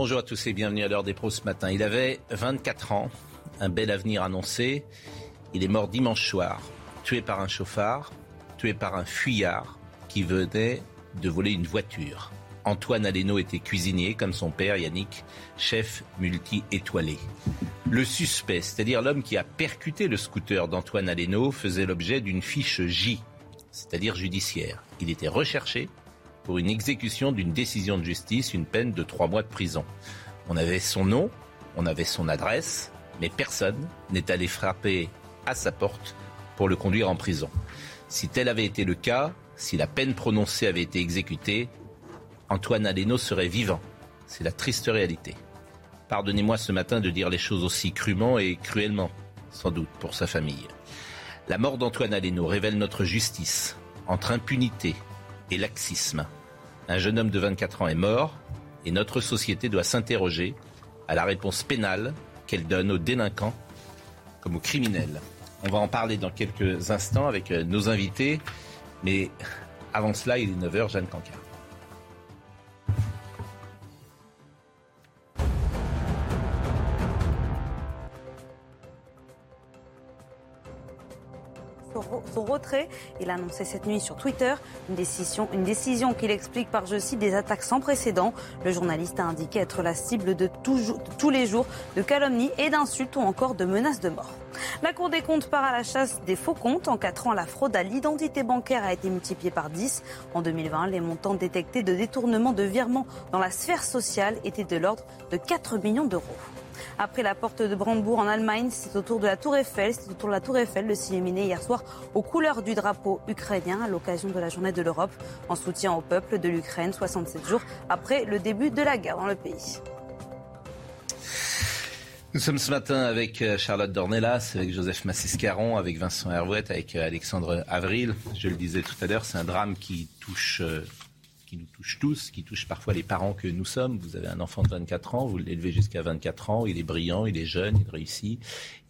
Bonjour à tous et bienvenue à l'heure des pros ce matin. Il avait 24 ans, un bel avenir annoncé. Il est mort dimanche soir, tué par un chauffard, tué par un fuyard qui venait de voler une voiture. Antoine Aleno était cuisinier comme son père Yannick, chef multi-étoilé. Le suspect, c'est-à-dire l'homme qui a percuté le scooter d'Antoine Aleno, faisait l'objet d'une fiche J, c'est-à-dire judiciaire. Il était recherché pour une exécution d'une décision de justice, une peine de trois mois de prison. On avait son nom, on avait son adresse, mais personne n'est allé frapper à sa porte pour le conduire en prison. Si tel avait été le cas, si la peine prononcée avait été exécutée, Antoine Aleno serait vivant. C'est la triste réalité. Pardonnez-moi ce matin de dire les choses aussi crûment et cruellement, sans doute, pour sa famille. La mort d'Antoine Aleno révèle notre justice entre impunité et laxisme. Un jeune homme de 24 ans est mort et notre société doit s'interroger à la réponse pénale qu'elle donne aux délinquants comme aux criminels. On va en parler dans quelques instants avec euh, nos invités. Mais avant cela, il est 9h, Jeanne Cancard. Son retrait. Il a annoncé cette nuit sur Twitter une décision, une décision qu'il explique par, je cite, des attaques sans précédent. Le journaliste a indiqué être la cible de, tous les jours de calomnies et d'insultes ou encore de menaces de mort. La Cour des comptes part à la chasse des faux comptes. En 4 ans, la fraude à l'identité bancaire a été multipliée par 10. En 2020, les montants détectés de détournement de virements dans la sphère sociale étaient de l'ordre de 4 millions d'euros. Après la porte de Brandebourg en Allemagne, c'est au tour de la Tour Eiffel. C'est au tour de la Tour Eiffel de s'illuminer hier soir aux couleurs du drapeau ukrainien à l'occasion de la journée de l'Europe, en soutien au peuple de l'Ukraine, 67 jours après le début de la guerre dans le pays. Nous sommes ce matin avec euh, Charlotte Dornelas, avec Joseph Massiscaron, avec Vincent Hervouet, avec euh, Alexandre Avril. Je le disais tout à l'heure, c'est un drame qui touche euh, qui nous touche tous, qui touche parfois les parents que nous sommes. Vous avez un enfant de 24 ans, vous l'élevez jusqu'à 24 ans, il est brillant, il est jeune, il réussit.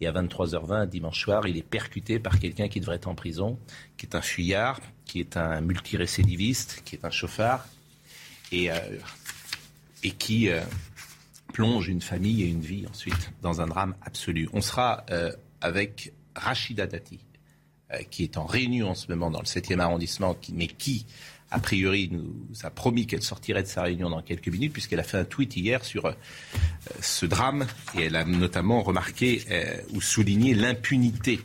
Et à 23h20, dimanche soir, il est percuté par quelqu'un qui devrait être en prison, qui est un fuyard, qui est un multirécidiviste, qui est un chauffard, et, euh, et qui euh, plonge une famille et une vie ensuite dans un drame absolu. On sera euh, avec Rachida Dati, qui est en réunion en ce moment dans le 7e arrondissement, mais qui a priori, nous a promis qu'elle sortirait de sa réunion dans quelques minutes, puisqu'elle a fait un tweet hier sur euh, ce drame, et elle a notamment remarqué euh, ou souligné l'impunité.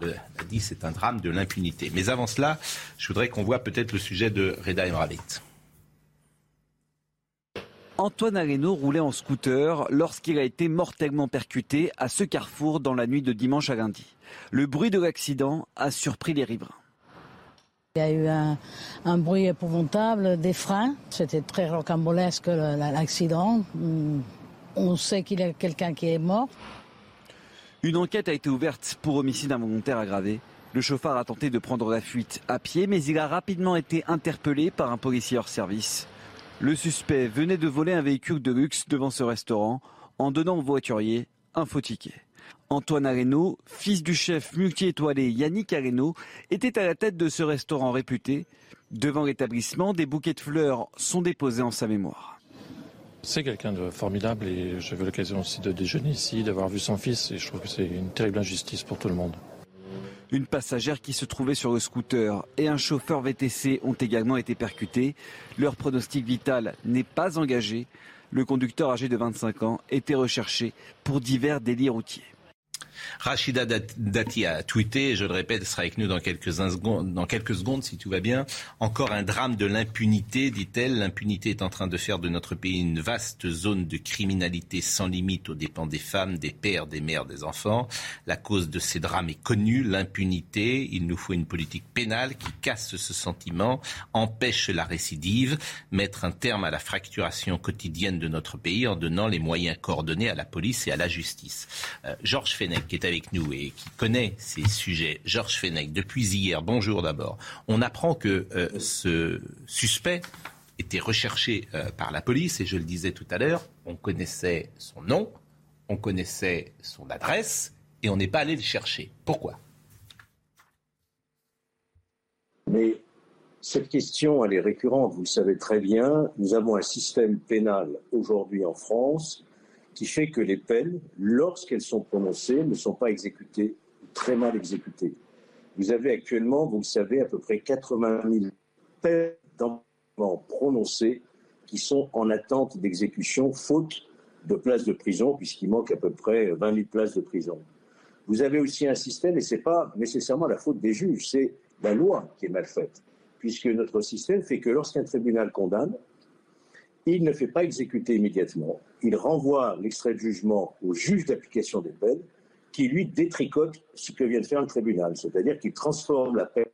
Elle a dit c'est un drame de l'impunité. Mais avant cela, je voudrais qu'on voit peut-être le sujet de Reda Emravit. Antoine Areno roulait en scooter lorsqu'il a été mortellement percuté à ce carrefour dans la nuit de dimanche à lundi. Le bruit de l'accident a surpris les riverains. Il y a eu un, bruit épouvantable des freins. C'était très rocambolesque l'accident. Hmm. On sait qu'il y a quelqu'un qui est mort. Une enquête a été ouverte pour homicide involontaire aggravé. Le chauffeur a tenté de prendre la fuite à pied, mais il a rapidement été interpellé par un policier hors service. Le suspect venait de voler un véhicule de luxe devant ce restaurant en donnant au voiturier un faux ticket. Antoine Areno, fils du chef multi-étoilé Yannick Areno, était à la tête de ce restaurant réputé. Devant l'établissement, des bouquets de fleurs sont déposés en sa mémoire. C'est quelqu'un de formidable et j'avais l'occasion aussi de déjeuner ici, d'avoir vu son fils et je trouve que c'est une terrible injustice pour tout le monde. Une passagère qui se trouvait sur le scooter et un chauffeur VTC ont également été percutés. Leur pronostic vital n'est pas engagé. Le conducteur âgé de 25 ans était recherché pour divers délits routiers. Rachida Dati a tweeté, je le répète, sera avec nous dans quelques, secondes, dans quelques secondes si tout va bien. Encore un drame de l'impunité, dit-elle. L'impunité est en train de faire de notre pays une vaste zone de criminalité sans limite aux dépens des femmes, des pères, des mères, des enfants. La cause de ces drames est connue, l'impunité. Il nous faut une politique pénale qui casse ce sentiment, empêche la récidive, mettre un terme à la fracturation quotidienne de notre pays en donnant les moyens coordonnés à la police et à la justice. Euh, qui est avec nous et qui connaît ces sujets, Georges Fenech, depuis hier, bonjour d'abord, on apprend que euh, ce suspect était recherché euh, par la police et je le disais tout à l'heure, on connaissait son nom, on connaissait son adresse et on n'est pas allé le chercher. Pourquoi? Mais cette question, elle est récurrente, vous le savez très bien. Nous avons un système pénal aujourd'hui en France qui fait que les peines, lorsqu'elles sont prononcées, ne sont pas exécutées, très mal exécutées. Vous avez actuellement, vous le savez, à peu près 80 000 peines prononcées qui sont en attente d'exécution, faute de places de prison, puisqu'il manque à peu près 20 000 places de prison. Vous avez aussi un système, et ce n'est pas nécessairement la faute des juges, c'est la loi qui est mal faite, puisque notre système fait que lorsqu'un tribunal condamne, il ne fait pas exécuter immédiatement, il renvoie l'extrait de jugement au juge d'application des peines, qui lui détricote ce que vient de faire le tribunal, c'est-à-dire qu'il transforme la peine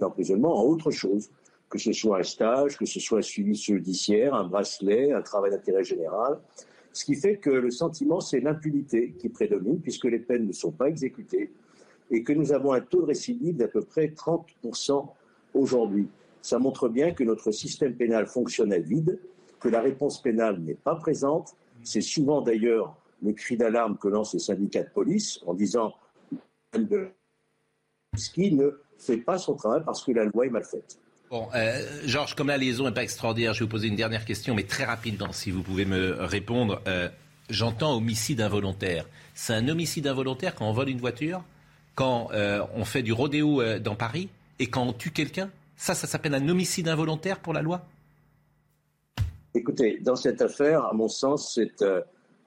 d'emprisonnement en autre chose, que ce soit un stage, que ce soit un suivi judiciaire, un bracelet, un travail d'intérêt général. Ce qui fait que le sentiment, c'est l'impunité qui prédomine, puisque les peines ne sont pas exécutées, et que nous avons un taux de récidive d'à peu près 30% aujourd'hui. Ça montre bien que notre système pénal fonctionne à vide, que la réponse pénale n'est pas présente. C'est souvent d'ailleurs le cri d'alarme que lancent les syndicats de police en disant ce qui ne fait pas son travail parce que la loi est mal faite. Bon, euh, Georges, comme la liaison n'est pas extraordinaire, je vais vous poser une dernière question, mais très rapidement, si vous pouvez me répondre. Euh, j'entends homicide involontaire. C'est un homicide involontaire quand on vole une voiture, quand euh, on fait du rodéo dans Paris et quand on tue quelqu'un? Ça, ça s'appelle un homicide involontaire pour la loi? Écoutez, dans cette affaire, à mon sens, c'est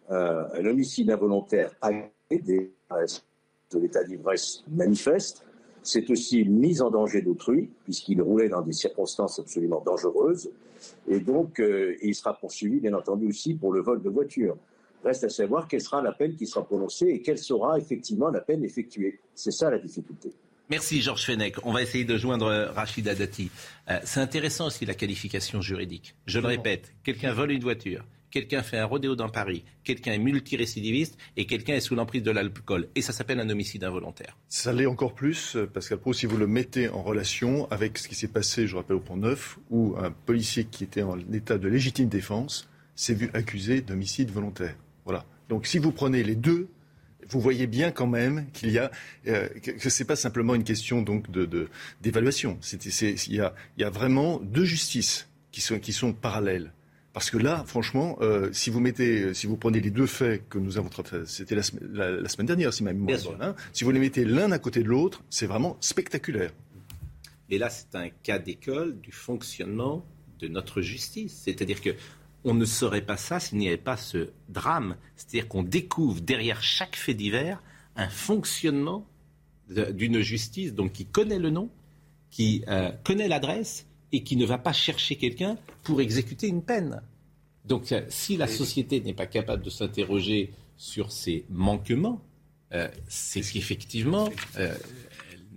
un homicide involontaire agréé de l'état d'ivresse manifeste c'est aussi une mise en danger d'autrui, puisqu'il roulait dans des circonstances absolument dangereuses. Et donc, euh, il sera poursuivi, bien entendu, aussi pour le vol de voiture. Reste à savoir quelle sera la peine qui sera prononcée et quelle sera effectivement la peine effectuée. C'est ça la difficulté. Merci Georges Fenech. On va essayer de joindre Rachida Dati. Euh, c'est intéressant aussi la qualification juridique. Je le répète, quelqu'un vole une voiture, quelqu'un fait un rodéo dans Paris, quelqu'un est multirécidiviste et quelqu'un est sous l'emprise de l'alcool. Et ça s'appelle un homicide involontaire. Ça l'est encore plus, euh, Pascal Pro, si vous le mettez en relation avec ce qui s'est passé, je rappelle, au Pont Neuf, où un policier qui était en état de légitime défense s'est vu accusé d'homicide volontaire. Voilà. Donc si vous prenez les deux, vous voyez bien quand même qu'il y a euh, que c'est pas simplement une question donc de d'évaluation. Il y a, y a vraiment deux justices qui sont qui sont parallèles. Parce que là, franchement, euh, si vous mettez, si vous prenez les deux faits que nous avons traités, c'était la, semaine dernière, si ma mémoire hein, si vous les mettez l'un à côté de l'autre, c'est vraiment spectaculaire. Et là, c'est un cas d'école du fonctionnement de notre justice. C'est-à-dire que on ne saurait pas ça s'il n'y avait pas ce drame. C'est-à-dire qu'on découvre derrière chaque fait divers un fonctionnement d'une justice donc qui connaît le nom, qui euh, connaît l'adresse et qui ne va pas chercher quelqu'un pour exécuter une peine. Donc euh, si la société n'est pas capable de s'interroger sur ces manquements, euh, c'est qu'effectivement, euh,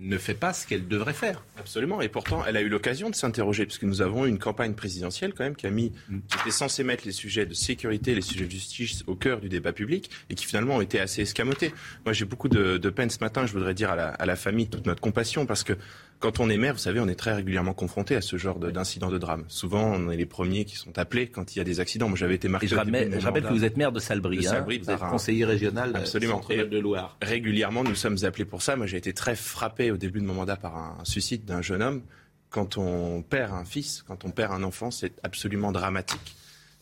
ne fait pas ce qu'elle devrait faire. Absolument. Et pourtant, elle a eu l'occasion de s'interroger, puisque nous avons une campagne présidentielle quand même qui a mis, qui était censée mettre les sujets de sécurité, les sujets de justice au cœur du débat public, et qui finalement ont été assez escamotés. Moi, j'ai beaucoup de, peine ce matin. Je voudrais dire à la, à la famille toute notre compassion, parce que quand on est maire, vous savez, on est très régulièrement confronté à ce genre d'incidents de, drame. Souvent, on est les premiers qui sont appelés quand il y a des accidents. Moi, j'avais été marqué. je, rappelle, que vous êtes maire de Salbris. Hein. vous êtes conseiller régional euh, Absolument. de Loire. Régulièrement, nous sommes appelés pour ça. Moi, j'ai été très frappé au début de mon mandat par un suicide d'un jeune homme. Quand on perd un fils, quand on perd un enfant, c'est absolument dramatique.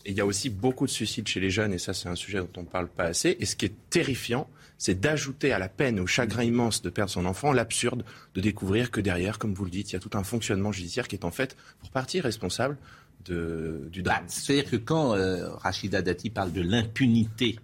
Et il y a aussi beaucoup de suicides chez les jeunes, et ça, c'est un sujet dont on ne parle pas assez. Et ce qui est terrifiant, c'est d'ajouter à la peine, au chagrin immense de perdre son enfant, l'absurde de découvrir que derrière, comme vous le dites, il y a tout un fonctionnement judiciaire qui est en fait, pour partie, responsable de, du drame. Bah, c'est-à-dire que quand euh, Rachida Dati parle de l'impunité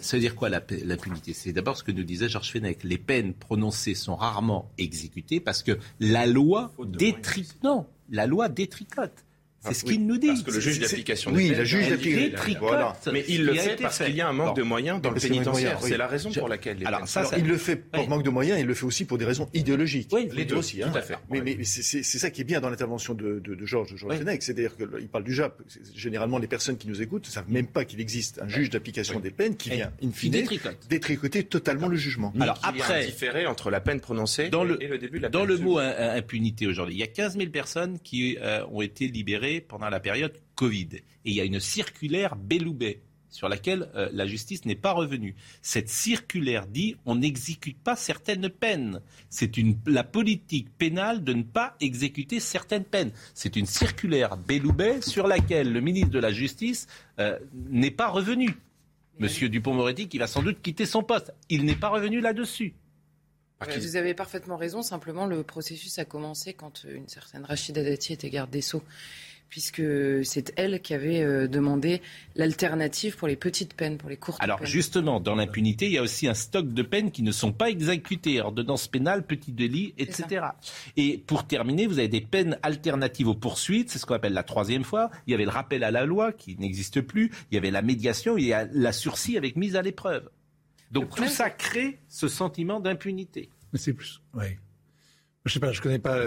Ça veut dire quoi l'impunité? C'est d'abord ce que nous disait Georges Fenech. Les peines prononcées sont rarement exécutées parce que la loi détricote. Non, la loi détricote. C'est ce qu'il nous dit. Parce que le juge d'application Oui, le juge d'application. Voilà. Mais il le fait parce qu'il y a un manque de moyens dans le pénitentiaire. C'est la raison pour laquelle. Alors, ça, il le fait pour manque de moyens, il le fait aussi pour des raisons idéologiques. Oui, les deux aussi. Hein. Tout à fait. Mais, mais c'est ça qui est bien dans l'intervention de, de, de, Georges Georges Fenech. C'est-à-dire qu'il parle du JAP. Généralement, les personnes qui nous écoutent ne savent même pas qu'il existe un juge d'application des peines qui vient, in fine, détricoter totalement le jugement. Alors, après. différer entre la peine prononcée et le début de la Dans le mot impunité aujourd'hui, il y a 15 000 personnes qui ont été libérées pendant la période Covid. Et il y a une circulaire Belloubet sur laquelle euh, la justice n'est pas revenue. Cette circulaire dit on n'exécute pas certaines peines. C'est la politique pénale de ne pas exécuter certaines peines. C'est une circulaire Belloubet sur laquelle le ministre de la Justice euh, n'est pas revenu. Monsieur Dupont-Moretti qui va sans doute quitter son poste. Il n'est pas revenu là-dessus. Vous avez parfaitement raison. Simplement, le processus a commencé quand une certaine Rachida Dati était garde des Sceaux puisque c'est elle qui avait euh, demandé l'alternative pour les petites peines, pour les courtes Alors, peines. Alors justement, dans l'impunité, il y a aussi un stock de peines qui ne sont pas exécutées, ordonnance pénale, petit délit, etc. Et pour terminer, vous avez des peines alternatives aux poursuites, c'est ce qu'on appelle la troisième fois. Il y avait le rappel à la loi qui n'existe plus, il y avait la médiation, il y a la sursis avec mise à l'épreuve. Donc tout ça crée ce sentiment d'impunité. Mais c'est plus, oui. Je sais pas, je connais pas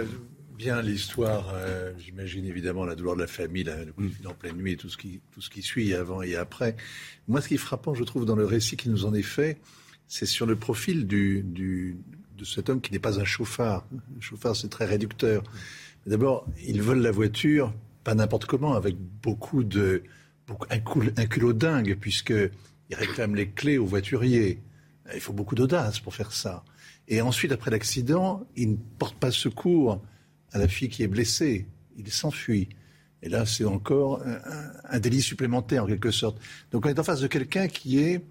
bien l'histoire. Euh, j'imagine évidemment la douleur de la famille, la, en pleine nuit et tout ce, qui, tout ce qui suit avant et après. Moi, ce qui est frappant, je trouve, dans le récit qui nous en est fait, c'est sur le profil du, du, de cet homme qui n'est pas un chauffard. Le chauffard, c'est très réducteur. D'abord, il vole la voiture, pas n'importe comment, avec beaucoup de. Beaucoup, un, un culot dingue, puisqu'il réclame les clés au voiturier. Il faut beaucoup d'audace pour faire ça. Et ensuite, après l'accident, il ne porte pas secours à la fille qui est blessée. Il s'enfuit. Et là, c'est encore un, délit supplémentaire, en quelque sorte. Donc on est en face de quelqu'un qui est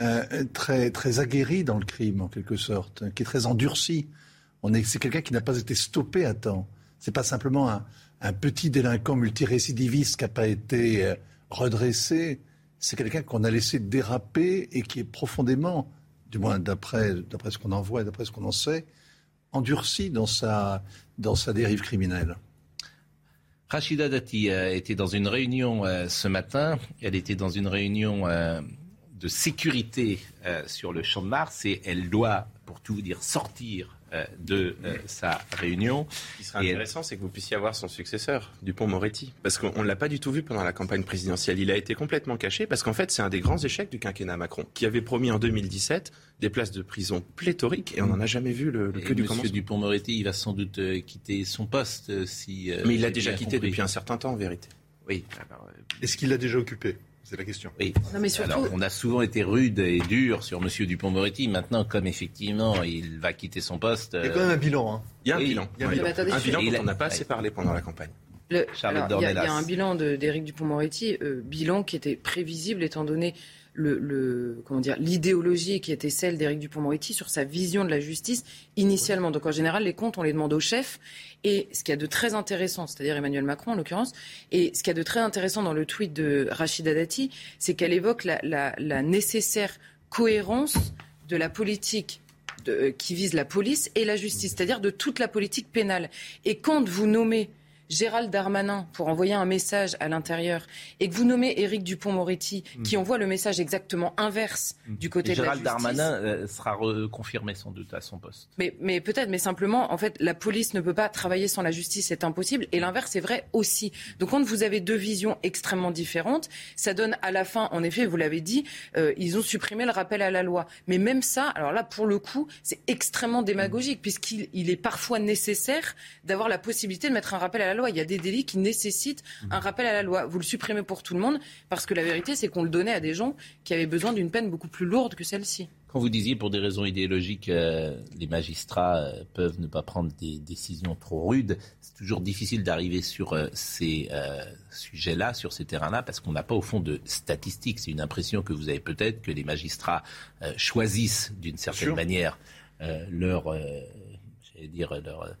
euh, très, très aguerri dans le crime, en quelque sorte, qui est très endurci. c'est quelqu'un qui n'a pas été stoppé à temps. C'est pas simplement un, petit délinquant multirécidiviste qui n'a pas été euh, redressé. C'est quelqu'un qu'on a laissé déraper et qui est profondément, du moins d'après, d'après ce qu'on en voit et d'après ce qu'on en sait, endurci dans sa, dans sa dérive criminelle. Rachida Dati était dans une réunion euh, ce matin. Elle était dans une réunion euh, de sécurité euh, sur le champ de Mars et elle doit, pour tout vous dire, sortir euh, de euh, sa réunion. Ce qui serait intéressant, c'est que vous puissiez avoir son successeur, Dupont-Moretti. Parce qu'on ne l'a pas du tout vu pendant la campagne présidentielle. Il a été complètement caché parce qu'en fait, c'est un des grands échecs du quinquennat Macron, qui avait promis en 2017 des places de prison pléthoriques et on n'en a jamais vu le, que du Monsieur Dupont-Moretti, il va sans doute euh, quitter son poste si. Mais il l'a déjà quitté depuis un certain temps, en vérité. Oui. Est-ce qu'il l'a déjà occupé? C'est la question. Oui. Alors, on a souvent été rude et dur sur M. Dupont-Moretti. Maintenant, comme effectivement, il va quitter son poste. Il y a quand même un bilan. Hein. Il y a un bilan. Il y a un bilan, dont on n'a pas assez parlé pendant la campagne. il, y a, un bilan d'Éric Dupont-Moretti, euh, bilan qui était prévisible étant donné le, comment dire l'idéologie qui était celle d'Éric Dupond-Moretti sur sa vision de la justice initialement. Donc en général, les comptes on les demande au chef. Et ce qu'il y a de très intéressant, c'est-à-dire Emmanuel Macron en l'occurrence, et ce qu'il y a de très intéressant dans le tweet de Rachida Dati, c'est qu'elle évoque la, nécessaire cohérence de la politique de, qui vise la police et la justice, c'est-à-dire de toute la politique pénale. Et quand vous nommez Gérald Darmanin pour envoyer un message à l'intérieur et que vous nommez Éric Dupont-Moretti qui hmm. envoie le message exactement inverse hmm. du côté de la justice. Gérald Darmanin euh, sera reconfirmé sans doute à son poste. Mais, mais peut-être, mais simplement, en fait, la police ne peut pas travailler sans la justice, c'est impossible. Et l'inverse est vrai aussi. Donc quand vous avez deux visions extrêmement différentes, ça donne à la fin, en effet, vous l'avez dit, euh, ils ont supprimé le rappel à la loi. Mais même ça, alors là, pour le coup, c'est extrêmement démagogique puisqu'il est parfois nécessaire d'avoir la possibilité de mettre un rappel à la loi. Il y a des délits qui nécessitent un rappel à la loi. Vous le supprimez pour tout le monde parce que la vérité, c'est qu'on le donnait à des gens qui avaient besoin d'une peine beaucoup plus lourde que celle-ci. Quand vous disiez pour des raisons idéologiques, euh, les magistrats euh, peuvent ne pas prendre des décisions trop rudes, c'est toujours difficile d'arriver sur euh, ces sujets-là, sur ces terrains-là, parce qu'on n'a pas au fond de statistiques. C'est une impression que vous avez peut-être que les magistrats choisissent d'une certaine manière leur, j'allais dire leur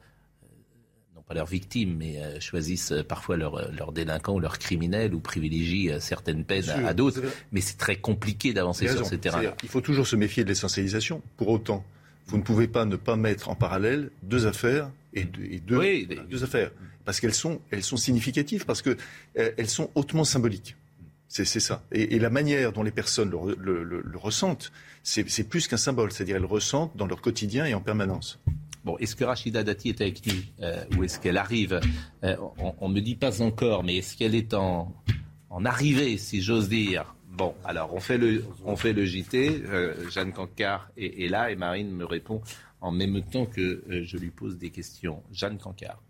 pas leurs victimes, mais euh, choisissent euh, parfois leurs leur délinquants ou leurs criminels ou privilégient euh, certaines peines à, d'autres. Mais c'est très compliqué d'avancer sur ces terrains-là. Il faut toujours se méfier de l'essentialisation. Pour autant, vous ne pouvez pas ne pas mettre en parallèle deux affaires et deux, deux, affaires. Parce qu'elles sont, elles sont significatives, parce qu'elles elles sont hautement symboliques. C'est ça. Et, la manière dont les personnes le, le ressentent, c'est plus qu'un symbole. C'est-à-dire elles le ressentent dans leur quotidien et en permanence. Bon, est-ce que Rachida Dati est avec nous euh, ou est-ce qu'elle arrive euh, On ne me dit pas encore, mais est-ce qu'elle est en, arrivée, si j'ose dire? Bon, alors on fait le, on JT. Euh, Jeanne Cancard est, est, là et Marine me répond en même temps que je lui pose des questions. Jeanne Cancard.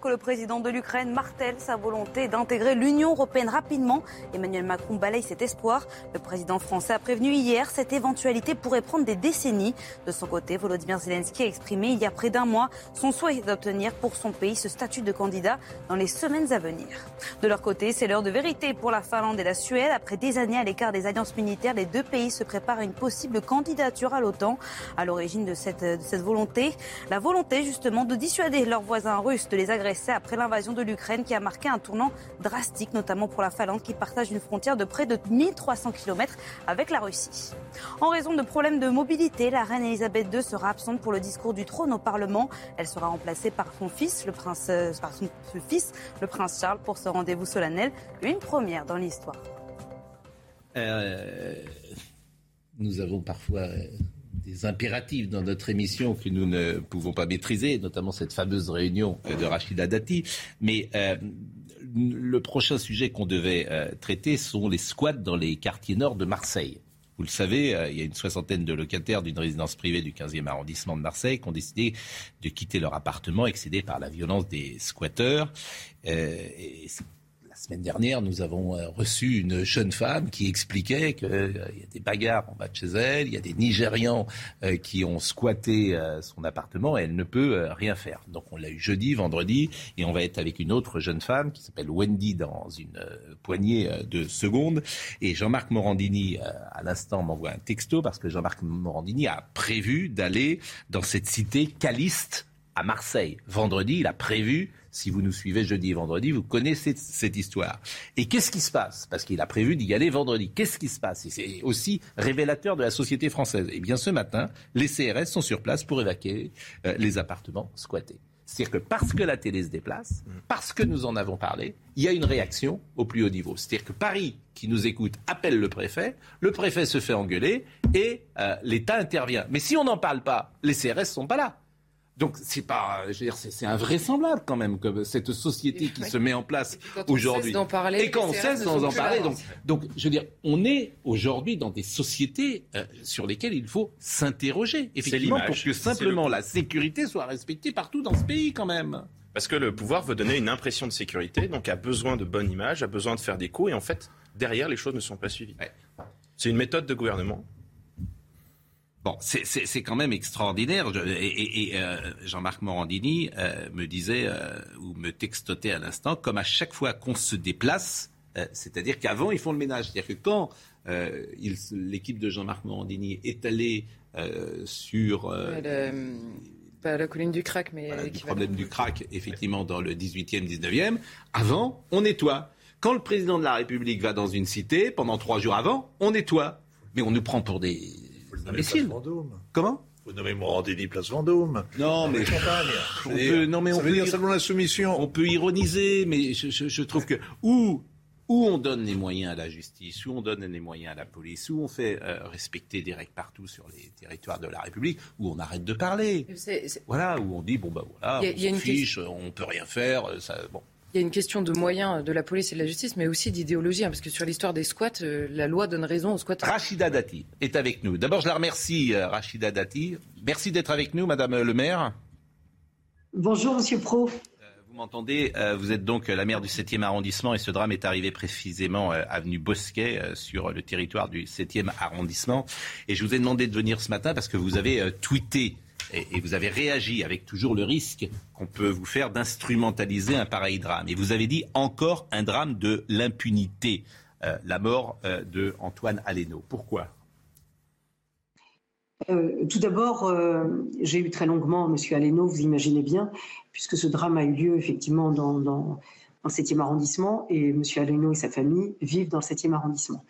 Que le président de l'Ukraine martèle sa volonté d'intégrer l'Union européenne rapidement. Emmanuel Macron balaye cet espoir. Le président français a prévenu hier cette éventualité pourrait prendre des décennies. De son côté, Volodymyr Zelensky a exprimé il y a près d'un mois son souhait d'obtenir pour son pays ce statut de candidat dans les semaines à venir. De leur côté, c'est l'heure de vérité pour la Finlande et la Suède. Après des années à l'écart des alliances militaires, les deux pays se préparent à une possible candidature à l'OTAN. À l'origine de cette, de cette volonté, la volonté justement de dissuader leurs voisins russes de les après l'invasion de l'Ukraine qui a marqué un tournant drastique, notamment pour la Finlande qui partage une frontière de près de 1300 km avec la Russie. En raison de problèmes de mobilité, la reine Elisabeth II sera absente pour le discours du trône au Parlement. Elle sera remplacée par son fils, le prince, euh, par son fils, le prince Charles, pour ce rendez-vous solennel, une première dans l'histoire. Euh, nous avons parfois euh, des impératifs dans notre émission que nous ne pouvons pas maîtriser, notamment cette fameuse réunion de Rachida Dati. Mais euh, le prochain sujet qu'on devait euh, traiter sont les squats dans les quartiers nord de Marseille. Vous le savez, euh, il y a une soixantaine de locataires d'une résidence privée du 15e arrondissement de Marseille qui ont décidé de quitter leur appartement excédé par la violence des squatteurs. et semaine dernière, nous avons euh, reçu une jeune femme qui expliquait qu'il euh, y a des bagarres en bas de chez elle, il y a des Nigérians euh, qui ont squatté son appartement et elle ne peut rien faire. Donc on l'a eu jeudi, vendredi, et on va être avec une autre jeune femme qui s'appelle Wendy dans une poignée de secondes. Et Jean-Marc Morandini, à l'instant, m'envoie un texto parce que Jean-Marc Morandini a prévu d'aller dans cette cité caliste à Marseille. Vendredi, il a prévu si vous nous suivez jeudi et vendredi, vous connaissez cette histoire. Et qu'est-ce qui se passe? Parce qu'il a prévu d'y aller vendredi. Qu'est-ce qui se passe? C'est aussi révélateur de la société française. Eh bien, ce matin, les CRS sont sur place pour évacuer euh, les appartements squattés. C'est-à-dire que parce que la télé se déplace, parce que nous en avons parlé, il y a une réaction au plus haut niveau. C'est-à-dire que Paris, qui nous écoute, appelle le préfet, le préfet se fait engueuler et euh, l'État intervient. Mais si on n'en parle pas, les CRS ne sont pas là. Donc c'est pas, je veux dire, c'est invraisemblable quand même que cette société qui se met en place aujourd'hui. Et quand on cesse d'en parler, donc, donc je veux dire, on est aujourd'hui dans des sociétés euh, sur lesquelles il faut s'interroger, effectivement, pour que simplement la sécurité soit respectée partout dans ce pays quand même. Parce que le pouvoir veut donner une impression de sécurité, donc a besoin de bonne image, a besoin de faire des coups, et en fait, derrière, les choses ne sont pas suivies. C'est une méthode de gouvernement. Bon, c'est quand même extraordinaire. Et, euh, Jean-Marc Morandini euh, me disait euh, ou me textotait à l'instant, comme à chaque fois qu'on se déplace, c'est-à-dire qu'avant ils font le ménage. C'est-à-dire que quand l'équipe de Jean-Marc Morandini est allée sur pas la colline du crack, mais le problème du crack, effectivement, dans le 18e, 19e. Avant, on nettoie. Quand le président de la République va dans une cité, pendant trois jours avant, on nettoie. Mais on nous prend pour des Place Vendôme. Comment vous nommez Morandini Place Vendôme. Non, mais on peut, non, mais on peut dire seulement la soumission. On peut ironiser, mais je, trouve que où où on donne les moyens à la justice, où on donne les moyens à la police, où on fait euh, respecter des règles partout sur les territoires de la République, où on arrête de parler. Voilà, où on dit bon bah voilà, on s'en fiche, on peut rien faire. Ça, bon. Il y a une question de moyens de la police et de la justice, mais aussi d'idéologie, hein, parce que sur l'histoire des squats, euh, la loi donne raison aux squats. Rachida Dati est avec nous. D'abord, je la remercie, euh, Rachida Dati. Merci d'être avec nous, Madame le maire. Bonjour, Monsieur Pro. Euh, vous m'entendez Vous êtes donc la maire du 7e arrondissement et ce drame est arrivé précisément avenue Bosquet sur le territoire du 7e arrondissement. Et je vous ai demandé de venir ce matin parce que vous avez tweeté et, vous avez réagi avec toujours le risque qu'on peut vous faire d'instrumentaliser un pareil drame. Et vous avez dit encore un drame de l'impunité, euh, la mort euh, de Antoine. Pourquoi? Tout d'abord, j'ai eu très longuement M. Aleno, vous imaginez bien, puisque ce drame a eu lieu effectivement dans, dans le 7e arrondissement et M. Aleno et sa famille vivent dans le 7e arrondissement.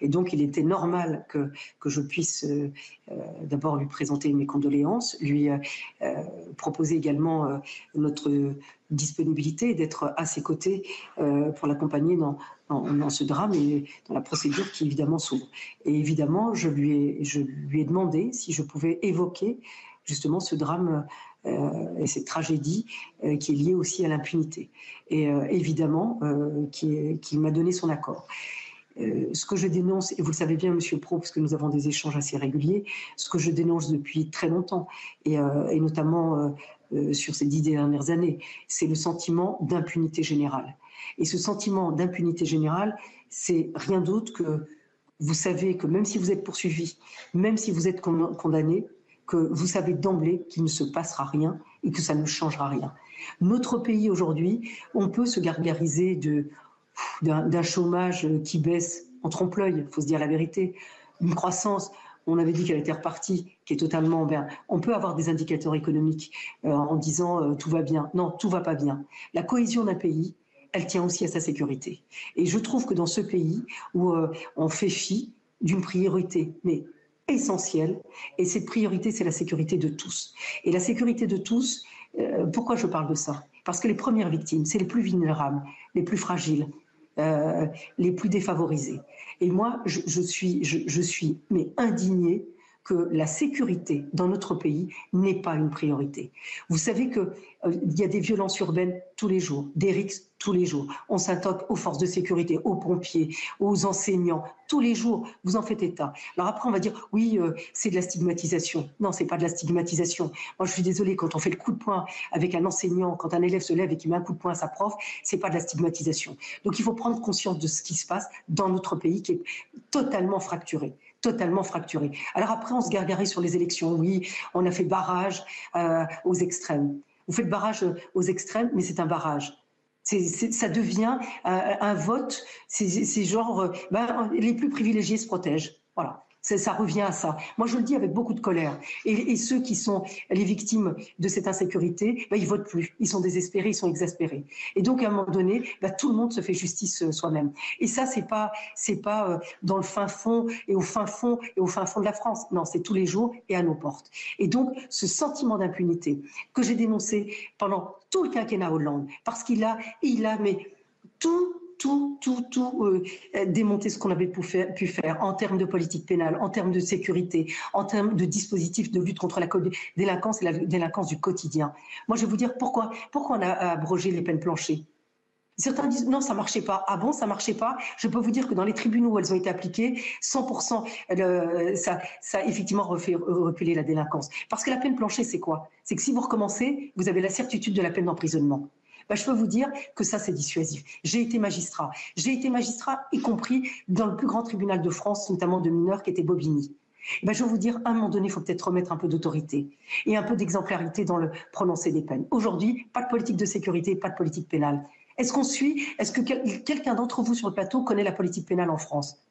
Et donc, il était normal que, que je puisse euh, euh, d'abord lui présenter mes condoléances, lui euh, proposer également notre disponibilité d'être à ses côtés pour l'accompagner dans, dans, ce drame et dans la procédure qui évidemment s'ouvre. Et évidemment, je lui, ai, je lui ai demandé si je pouvais évoquer justement ce drame et cette tragédie euh, qui est liée aussi à l'impunité. Et euh, évidemment, qu'il m'a donné son accord. ce que je dénonce, et vous le savez bien, Monsieur Pro, parce que nous avons des échanges assez réguliers, ce que je dénonce depuis très longtemps, et notamment sur ces dix dernières années, c'est le sentiment d'impunité générale. Et ce sentiment d'impunité générale, c'est rien d'autre que vous savez que même si vous êtes poursuivi, même si vous êtes condamné, que vous savez d'emblée qu'il ne se passera rien et que ça ne changera rien. Notre pays aujourd'hui, on peut se gargariser d'un chômage qui baisse en trompe-l'œil, il faut se dire la vérité, une croissance, on avait dit qu'elle était repartie, qui est totalement... Ben, on peut avoir des indicateurs économiques euh, en disant euh, tout va bien. Non, tout va pas bien. La cohésion d'un pays, elle tient aussi à sa sécurité. Et je trouve que dans ce pays où euh, on fait fi d'une priorité, mais essentielle. Et cette priorité, c'est la sécurité de tous. Et la sécurité de tous, euh, pourquoi je parle de ça? Parce que les premières victimes, c'est les plus vulnérables, les plus fragiles, euh, les plus défavorisés. Et moi, je, suis, je, suis mais indignée que la sécurité dans notre pays n'est pas une priorité. Vous savez qu'il euh, y a des violences urbaines tous les jours, des rixes tous les jours. On s'intoque aux forces de sécurité, aux pompiers, aux enseignants, tous les jours. Vous en faites état. Alors après, on va dire oui, euh, c'est de la stigmatisation. Non, c'est pas de la stigmatisation. Moi, je suis désolée quand on fait le coup de poing avec un enseignant, quand un élève se lève et qu'il met un coup de poing à sa prof, c'est pas de la stigmatisation. Donc, il faut prendre conscience de ce qui se passe dans notre pays qui est totalement fracturé totalement fracturé. Alors après, on se gargarait sur les élections. Oui, on a fait barrage euh, aux extrêmes. Vous faites barrage aux extrêmes, mais c'est un barrage. ça devient euh, un vote. C'est genre, euh, ben, les plus privilégiés se protègent. Voilà. Ça, revient à ça. Moi, je le dis avec beaucoup de colère. Et, ceux qui sont les victimes de cette insécurité, bah, ils votent plus. Ils sont désespérés, ils sont exaspérés. Et donc, à un moment donné, bah, tout le monde se fait justice euh, soi-même. Et ça, c'est pas, c'est pas euh, dans le fin fond et au fin fond et au fin fond de la France. Non, c'est tous les jours et à nos portes. Et donc, ce sentiment d'impunité que j'ai dénoncé pendant tout le quinquennat Hollande, parce qu'il a, il a, mais tout tout, tout, tout euh, démonter ce qu'on avait pu faire, en termes de politique pénale, en termes de sécurité, en termes de dispositifs de lutte contre la délinquance et la délinquance du quotidien. Moi, je vais vous dire pourquoi, pourquoi on a abrogé les peines planchées. Certains disent non, ça marchait pas. Ah bon, ça marchait pas? Je peux vous dire que dans les tribunaux où elles ont été appliquées, 100%, euh, ça, ça a effectivement refait reculer la délinquance. Parce que la peine planchée, c'est quoi? C'est que si vous recommencez, vous avez la certitude de la peine d'emprisonnement. Bah, je peux vous dire que ça, c'est dissuasif. J'ai été magistrat. J'ai été magistrat, y compris dans le plus grand tribunal de France, notamment de mineurs, qui était Bobigny. Bah, je vais vous dire, à un moment donné, il faut peut-être remettre un peu d'autorité et un peu d'exemplarité dans le prononcé des peines. Aujourd'hui, pas de politique de sécurité, pas de politique pénale. Est-ce qu'on suit? Est-ce que quelqu'un d'entre vous sur le plateau connaît la politique pénale en France?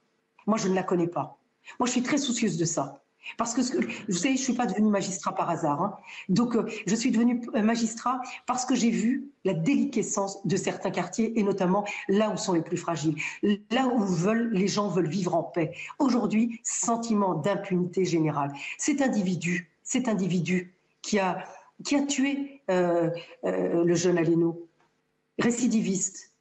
Moi, je ne la connais pas. Moi, je suis très soucieuse de ça. Parce que, vous savez, je ne suis pas devenue magistrat par hasard. Hein. Donc, euh, je suis devenue euh, magistrat parce que j'ai vu la déliquescence de certains quartiers et notamment là où sont les plus fragiles, là où veulent, les gens veulent vivre en paix. Aujourd'hui, sentiment d'impunité générale. Cet individu, cet individu qui a, qui a tué euh, le jeune Aléno, récidiviste,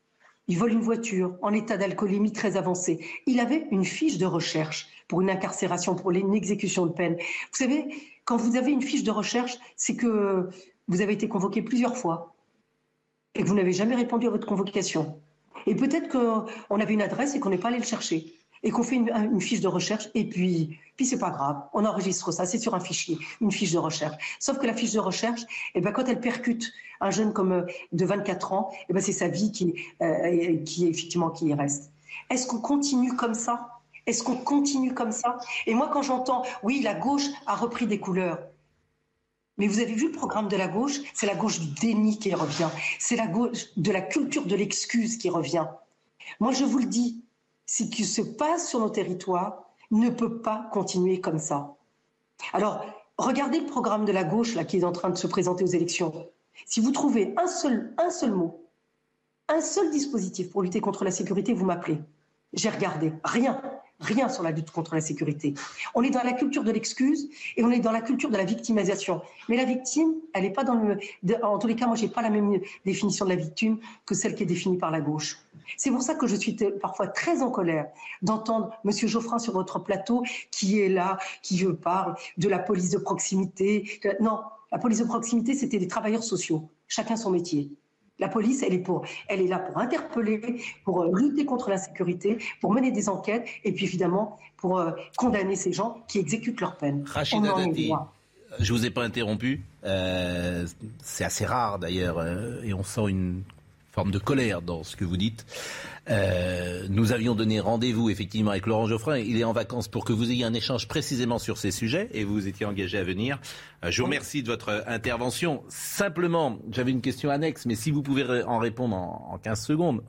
il vole une voiture en état d'alcoolémie très avancé. Il avait une fiche de recherche pour une incarcération, pour une exécution de peine. Vous savez, quand vous avez une fiche de recherche, c'est que vous avez été convoqué plusieurs fois et que vous n'avez jamais répondu à votre convocation. Et peut-être qu'on avait une adresse et qu'on n'est pas allé le chercher et qu'on fait une, fiche de recherche et puis puis c'est pas grave, on enregistre ça, c'est sur un fichier, une fiche de recherche. Sauf que la fiche de recherche, eh ben quand elle percute un jeune comme euh, de 24 ans, eh ben c'est sa vie qui euh, qui effectivement qui y reste. Est-ce qu'on continue comme ça? Est-ce qu'on continue comme ça? Et moi, quand j'entends, oui, la gauche a repris des couleurs. Mais vous avez vu le programme de la gauche? C'est la gauche du déni qui revient. C'est la gauche de la culture de l'excuse qui revient. Moi, je vous le dis, ce qui se passe sur nos territoires ne peut pas continuer comme ça. Alors, regardez le programme de la gauche là, qui est en train de se présenter aux élections. Si vous trouvez un seul, un seul mot, un seul dispositif pour lutter contre la sécurité, vous m'appelez. J'ai regardé. Rien rien sur la lutte contre la sécurité. On est dans la culture de l'excuse et on est dans la culture de la victimisation. Mais la victime, elle n'est pas dans le. En tous les cas, moi, j'ai pas la même définition de la victime que celle qui est définie par la gauche. C'est pour ça que je suis parfois très en colère d'entendre M. Geoffrin sur votre plateau qui est là, qui parle de la police de proximité. Non, la police de proximité, c'était des travailleurs sociaux, chacun son métier. La police, elle est, pour, elle est là pour interpeller, pour euh, lutter contre l'insécurité, pour mener des enquêtes et puis évidemment pour euh, condamner ces gens qui exécutent leur peine. Rachida Dati, je vous ai pas interrompu. Euh, c'est assez rare d'ailleurs et on sent une forme de colère dans ce que vous dites. Euh, nous avions donné rendez-vous effectivement avec Laurent Geoffrin. Il est en vacances pour que vous ayez un échange précisément sur ces sujets et vous étiez engagé à venir. Euh, je vous remercie de votre intervention. Simplement, j'avais une question annexe, mais si vous pouvez en répondre en, 15 secondes.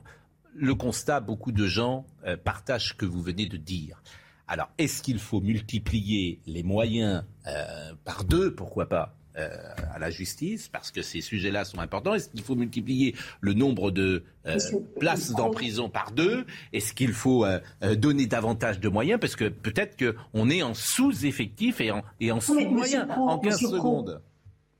Le constat, beaucoup de gens euh, partagent ce que vous venez de dire. Alors, est-ce qu'il faut multiplier les moyens par deux, pourquoi pas, euh, à la justice parce que ces sujets-là sont importants Est-ce qu'il faut multiplier le nombre de euh, places en prison par deux? Est-ce qu'il faut euh, donner davantage de moyens? Parce que peut-être qu'on est en sous-effectif et en, et en sous-moyens en 15 secondes.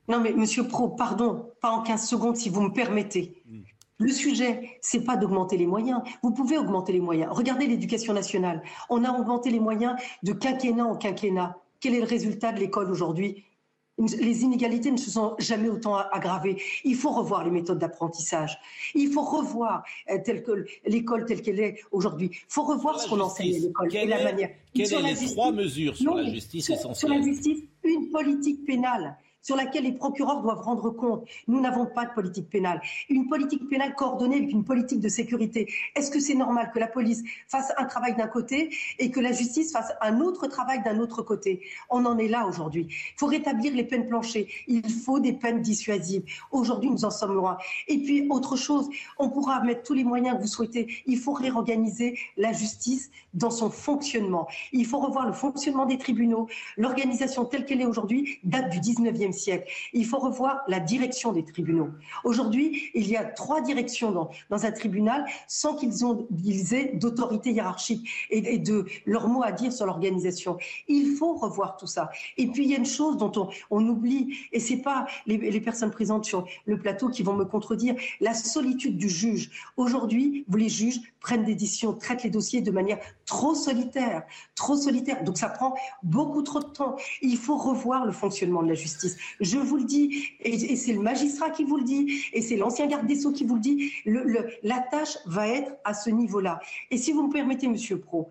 Non mais Monsieur Pro, pardon, pas en 15 secondes si vous me permettez. Hmm. Le sujet, c'est pas d'augmenter les moyens. Vous pouvez augmenter les moyens. Regardez l'éducation nationale. On a augmenté les moyens de quinquennat en quinquennat. Quel est le résultat de l'école aujourd'hui? Les inégalités ne se sont jamais autant aggravées. Il faut revoir les méthodes d'apprentissage. Il faut revoir euh, que l'école telle qu'elle est aujourd'hui. Il faut revoir ce qu'on enseigne à l'école et la manière. Quelles sont les trois mesures sur la justice essentielle Sur la justice, une politique pénale sur laquelle les procureurs doivent rendre compte. Nous n'avons pas de politique pénale. Une politique pénale coordonnée avec une politique de sécurité. Est-ce que c'est normal que la police fasse un travail d'un côté et que la justice fasse un autre travail d'un autre côté? On en est là aujourd'hui. Il faut rétablir les peines planchées. Il faut des peines dissuasives. Aujourd'hui, nous en sommes loin. Et puis, autre chose, on pourra mettre tous les moyens que vous souhaitez. Il faut réorganiser la justice dans son fonctionnement. Il faut revoir le fonctionnement des tribunaux. L'organisation telle qu'elle est aujourd'hui date du 19e siècle. Il faut revoir la direction des tribunaux. Aujourd'hui, il y a trois directions dans, un tribunal sans qu'ils aient d'autorité hiérarchique et, de leur mot à dire sur l'organisation. Il faut revoir tout ça. Et puis, il y a une chose dont on, oublie, et c'est pas les, les personnes présentes sur le plateau qui vont me contredire, la solitude du juge. Aujourd'hui, les juges prennent des décisions, traitent les dossiers de manière trop solitaire, trop solitaire. Donc ça prend beaucoup trop de temps. Il faut revoir le fonctionnement de la justice. Je vous le dis, et, c'est le magistrat qui vous le dit, et c'est l'ancien garde des Sceaux qui vous le dit, la tâche va être à ce niveau-là. Et si vous me permettez, Monsieur Pro,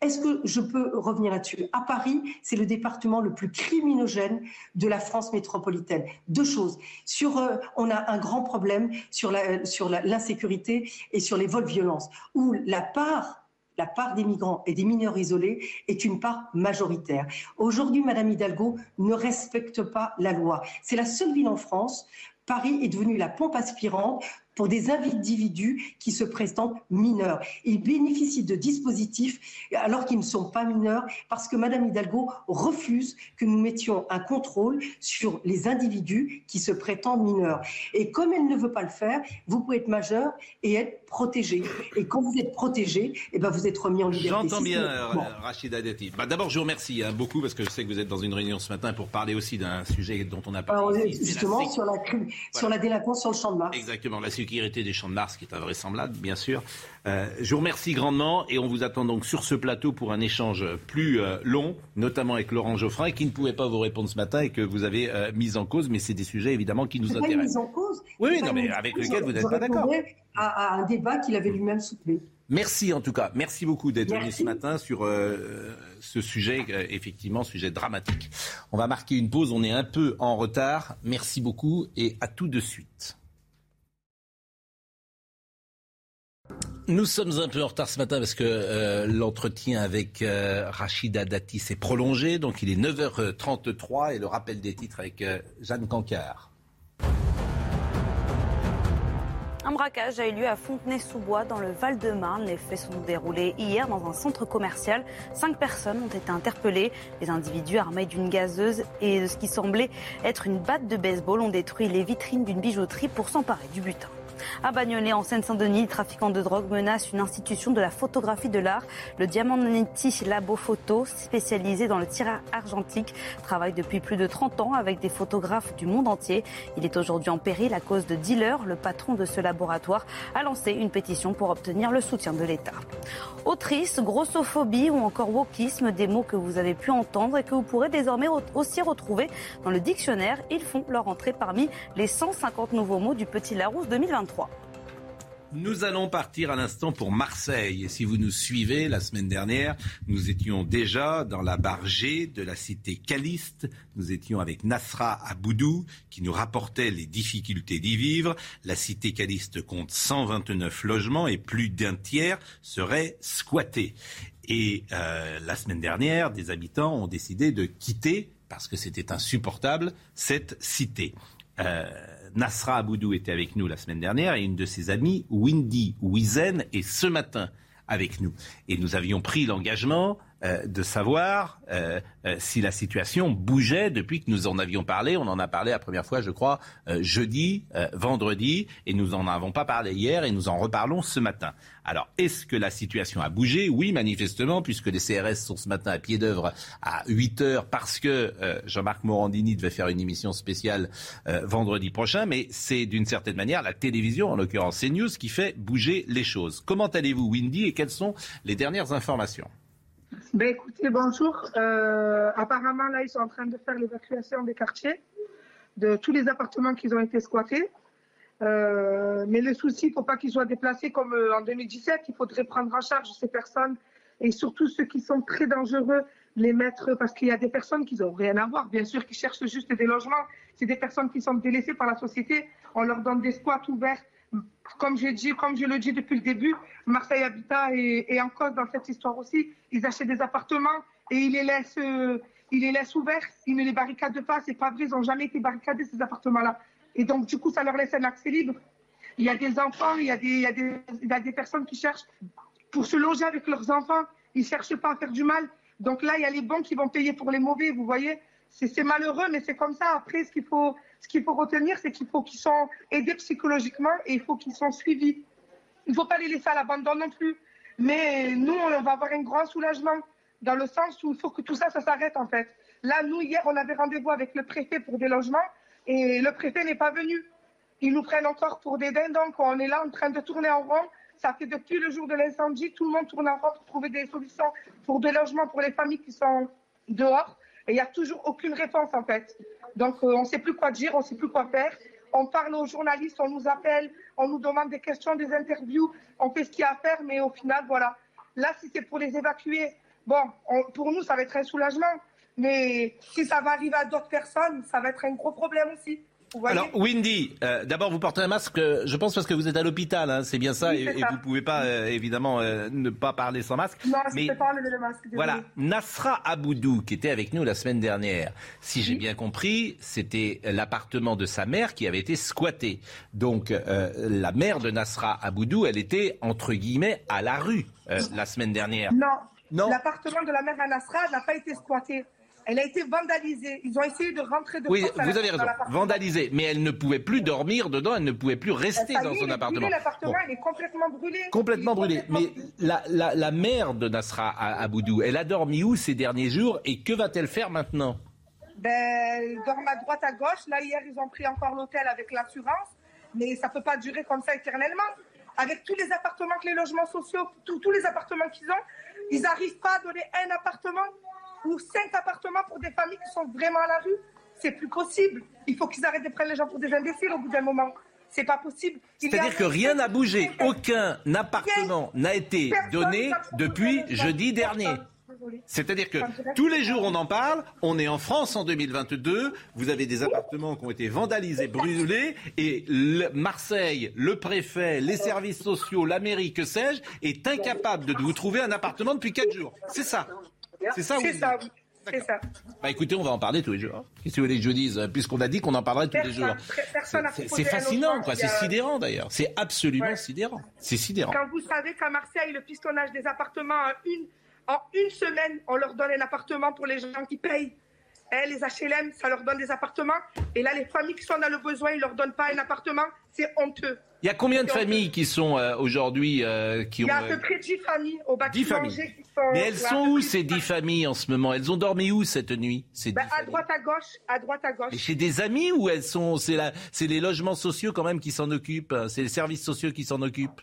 est-ce que je peux revenir là-dessus? À Paris, c'est le département le plus criminogène de la France métropolitaine. Deux choses. Sur, euh, on a un grand problème sur l'insécurité la, sur et sur les vols violences, où la part la part des migrants et des mineurs isolés est une part majoritaire. Aujourd'hui, Madame Hidalgo ne respecte pas la loi. C'est la seule ville en France Paris est devenue la pompe aspirante pour des individus qui se présentent mineurs. Ils bénéficient de dispositifs alors qu'ils ne sont pas mineurs parce que Madame Hidalgo refuse que nous mettions un contrôle sur les individus qui se prétendent mineurs. Et comme elle ne veut pas le faire, vous pouvez être majeur et être protégé. Et quand vous êtes protégé, eh ben vous êtes remis en liberté. J'entends bien, euh, Rachida Dati. Bah, D'abord, je vous remercie hein, beaucoup parce que je sais que vous êtes dans une réunion ce matin pour parler aussi d'un sujet dont on a parlé. justement, sur, la, sur la délinquance sur le champ de Mars. Exactement, la sécurité des champs de Mars, qui est invraisemblable, bien sûr. Euh, je vous remercie grandement et on vous attend donc sur ce plateau pour un échange plus euh, long, notamment avec Laurent Geoffrin, qui ne pouvait pas vous répondre ce matin et que vous avez euh, mis en cause, mais c'est des sujets évidemment qui nous intéressent. Mis en cause. Oui, oui non, mais avec lequel vous n'êtes pas d'accord. À, à, un débat qu'il avait lui-même soulevé. Merci en tout cas, merci beaucoup d'être venu ce matin sur ce sujet, effectivement, sujet dramatique. On va marquer une pause, on est un peu en retard. Merci beaucoup et à tout de suite. Nous sommes un peu en retard ce matin parce que euh, l'entretien avec euh, Rachida Dati s'est prolongé. Donc il est 9h33 et le rappel des titres avec euh, Jeanne Cancard. Un braquage a eu lieu à Fontenay-sous-Bois dans le Val-de-Marne. Les faits sont déroulés hier dans un centre commercial. Cinq personnes ont été interpellées. Les individus armés d'une gazeuse et de ce qui semblait être une batte de baseball ont détruit les vitrines d'une bijouterie pour s'emparer du butin. À Bagnolet, en Seine-Saint-Denis, trafiquant de drogue menace une institution de la photographie de l'art. Le Diamanti Labo Photo, spécialisé dans le tir argentique, travaille depuis plus de 30 ans avec des photographes du monde entier. Il est aujourd'hui en péril à cause de dealers. Le patron de ce laboratoire a lancé une pétition pour obtenir le soutien de l'État. Autrice, grossophobie ou encore wokisme, des mots que vous avez pu entendre et que vous pourrez désormais aussi retrouver dans le dictionnaire. Ils font leur entrée parmi les 150 nouveaux mots du Petit Larousse 2023. Nous allons partir à l'instant pour Marseille. Et si vous nous suivez, la semaine dernière, nous étions déjà dans la barre G de la cité Caliste. Nous étions avec Nasra Aboudou qui nous rapportait les difficultés d'y vivre. La cité Caliste compte 129 logements et plus d'un tiers seraient squattés. Et euh, la semaine dernière, des habitants ont décidé de quitter, parce que c'était insupportable, cette cité. Euh, Nasra Aboudou était avec nous la semaine dernière et une de ses amies, Windy Wizen, est ce matin avec nous. Et nous avions pris l'engagement euh, de savoir euh, euh, si la situation bougeait depuis que nous en avions parlé. On en a parlé la première fois, je crois, jeudi, vendredi, et nous n'en avons pas parlé hier et nous en reparlons ce matin. Alors, est-ce que la situation a bougé? Oui, manifestement, puisque les CRS sont ce matin à pied d'œuvre à 8 heures parce que Jean-Marc Morandini devait faire une émission spéciale vendredi prochain, mais c'est d'une certaine manière la télévision, en l'occurrence CNews, qui fait bouger les choses. Comment allez-vous, Windy, et quelles sont les dernières informations? Ben écoutez, bonjour. Euh, apparemment, là, ils sont en train de faire l'évacuation des quartiers, de tous les appartements qui ont été squattés. Euh, mais le souci, il ne faut pas qu'ils soient déplacés comme euh, en 2017. Il faudrait prendre en charge ces personnes et surtout ceux qui sont très dangereux, les mettre, parce qu'il y a des personnes qui n'ont rien à voir, bien sûr, qui cherchent juste des logements. C'est des personnes qui sont délaissées par la société. On leur donne des squats ouverts comme je, dis, comme je le dis depuis le début, Marseille Habitat est, en cause dans cette histoire aussi. Ils achètent des appartements et ils les laissent, euh, ils les laissent ouverts. Ils ne les barricadent pas. C'est pas vrai. Ils n'ont jamais été barricadés, ces appartements-là. Et donc, du coup, ça leur laisse un accès libre. Il y a des enfants, il y a des, il y a des, il y a des personnes qui cherchent pour se loger avec leurs enfants. Ils ne cherchent pas à faire du mal. Donc là, il y a les bons qui vont payer pour les mauvais, vous voyez. C'est malheureux, mais c'est comme ça. Après, ce qu'il faut, ce qu'il faut retenir, c'est qu'il faut qu'ils soient aidés psychologiquement et il faut qu'ils soient suivis. Il ne faut pas les laisser à l'abandon non plus. Mais nous, on va avoir un grand soulagement dans le sens où il faut que tout ça, ça s'arrête en fait. Là, nous, hier, on avait rendez-vous avec le préfet pour des logements et le préfet n'est pas venu. Ils nous prennent encore pour des donc On est là en train de tourner en rond. Ça fait depuis le jour de l'incendie, tout le monde tourne en rond pour trouver des solutions pour des logements pour les familles qui sont dehors. Et il n'y a toujours aucune réponse en fait. Donc euh, on ne sait plus quoi dire, on ne sait plus quoi faire. On parle aux journalistes, on nous appelle, on nous demande des questions, des interviews, on fait ce qu'il y a à faire, mais au final, voilà. Là, si c'est pour les évacuer, bon, pour nous, ça va être un soulagement. Mais si ça va arriver à d'autres personnes, ça va être un gros problème aussi. Alors, Windy, euh, d'abord, vous portez un masque, euh, je pense, parce que vous êtes à l'hôpital, hein, c'est bien ça, et, vous ne pouvez pas, euh, évidemment, ne pas parler sans masque. Non, je ne peux pas enlever le masque. Voilà, Nasra Aboudou, qui était avec nous la semaine dernière, si j'ai bien compris, c'était l'appartement de sa mère qui avait été squatté. Donc, la mère de Nasra Aboudou, elle était, entre guillemets, à la rue la semaine dernière. Non, non. l'appartement de la mère de Nasra n'a pas été squatté. Elle a été vandalisée. Ils ont essayé de rentrer de Oui, vous avez raison. Vandalisée. Mais elle ne pouvait plus dormir dedans, elle ne pouvait plus rester dans son appartement. L'appartement, est complètement brûlé. Complètement brûlé. Mais la, la, la, mère de Nasra Aboudou, elle a dormi où ces derniers jours et que va-t-elle faire maintenant? Ben, Elle dort à droite, à gauche. Là, hier, ils ont pris encore l'hôtel avec l'assurance. Mais ça ne peut pas durer comme ça éternellement. Avec tous les appartements que les logements sociaux, tous les appartements qu'ils ont, ils n'arrivent pas à donner un appartement ou cinq appartements pour des familles qui sont vraiment à la rue. C'est plus possible. Il faut qu'ils arrêtent de prendre les gens pour des imbéciles au bout d'un moment. C'est pas possible. C'est-à-dire que rien n'a bougé. Aucun appartement n'a été donné depuis jeudi dernier. C'est-à-dire que tous les jours on en parle, on est en France en 2022, vous avez des appartements qui ont été vandalisés, brûlés, et Marseille, le préfet, les services sociaux, la mairie, que sais-je, est incapable de vous trouver un appartement depuis quatre jours. C'est ça. C'est ça. C'est ça. Bah écoutez, on va en parler tous les jours. Qu'est-ce que vous voulez que je dise? Puisqu'on a dit qu'on en parlerait tous les jours. C'est fascinant, quoi. C'est sidérant d'ailleurs. C'est absolument sidérant. C'est sidérant. Quand vous savez qu'à Marseille, le pistonnage des appartements en une, en une semaine, on leur donne un appartement pour les gens qui payent. Eh, les HLM, ça leur donne des appartements. Et là, les familles qui sont dans le besoin, ils ne leur donnent pas un appartement. C'est honteux. Il y a combien de familles qui sont euh, aujourd'hui euh, qui ont... Il y a à peu près 10 familles au bâtiment 10 familles. Qui sont, Mais elles sont où ces 10 familles en ce moment? Elles ont dormi où cette nuit ben, À droite à gauche, à droite à gauche. Et chez des amis ou elles sont C'est la... les logements sociaux quand même qui s'en occupent? C'est les services sociaux qui s'en occupent?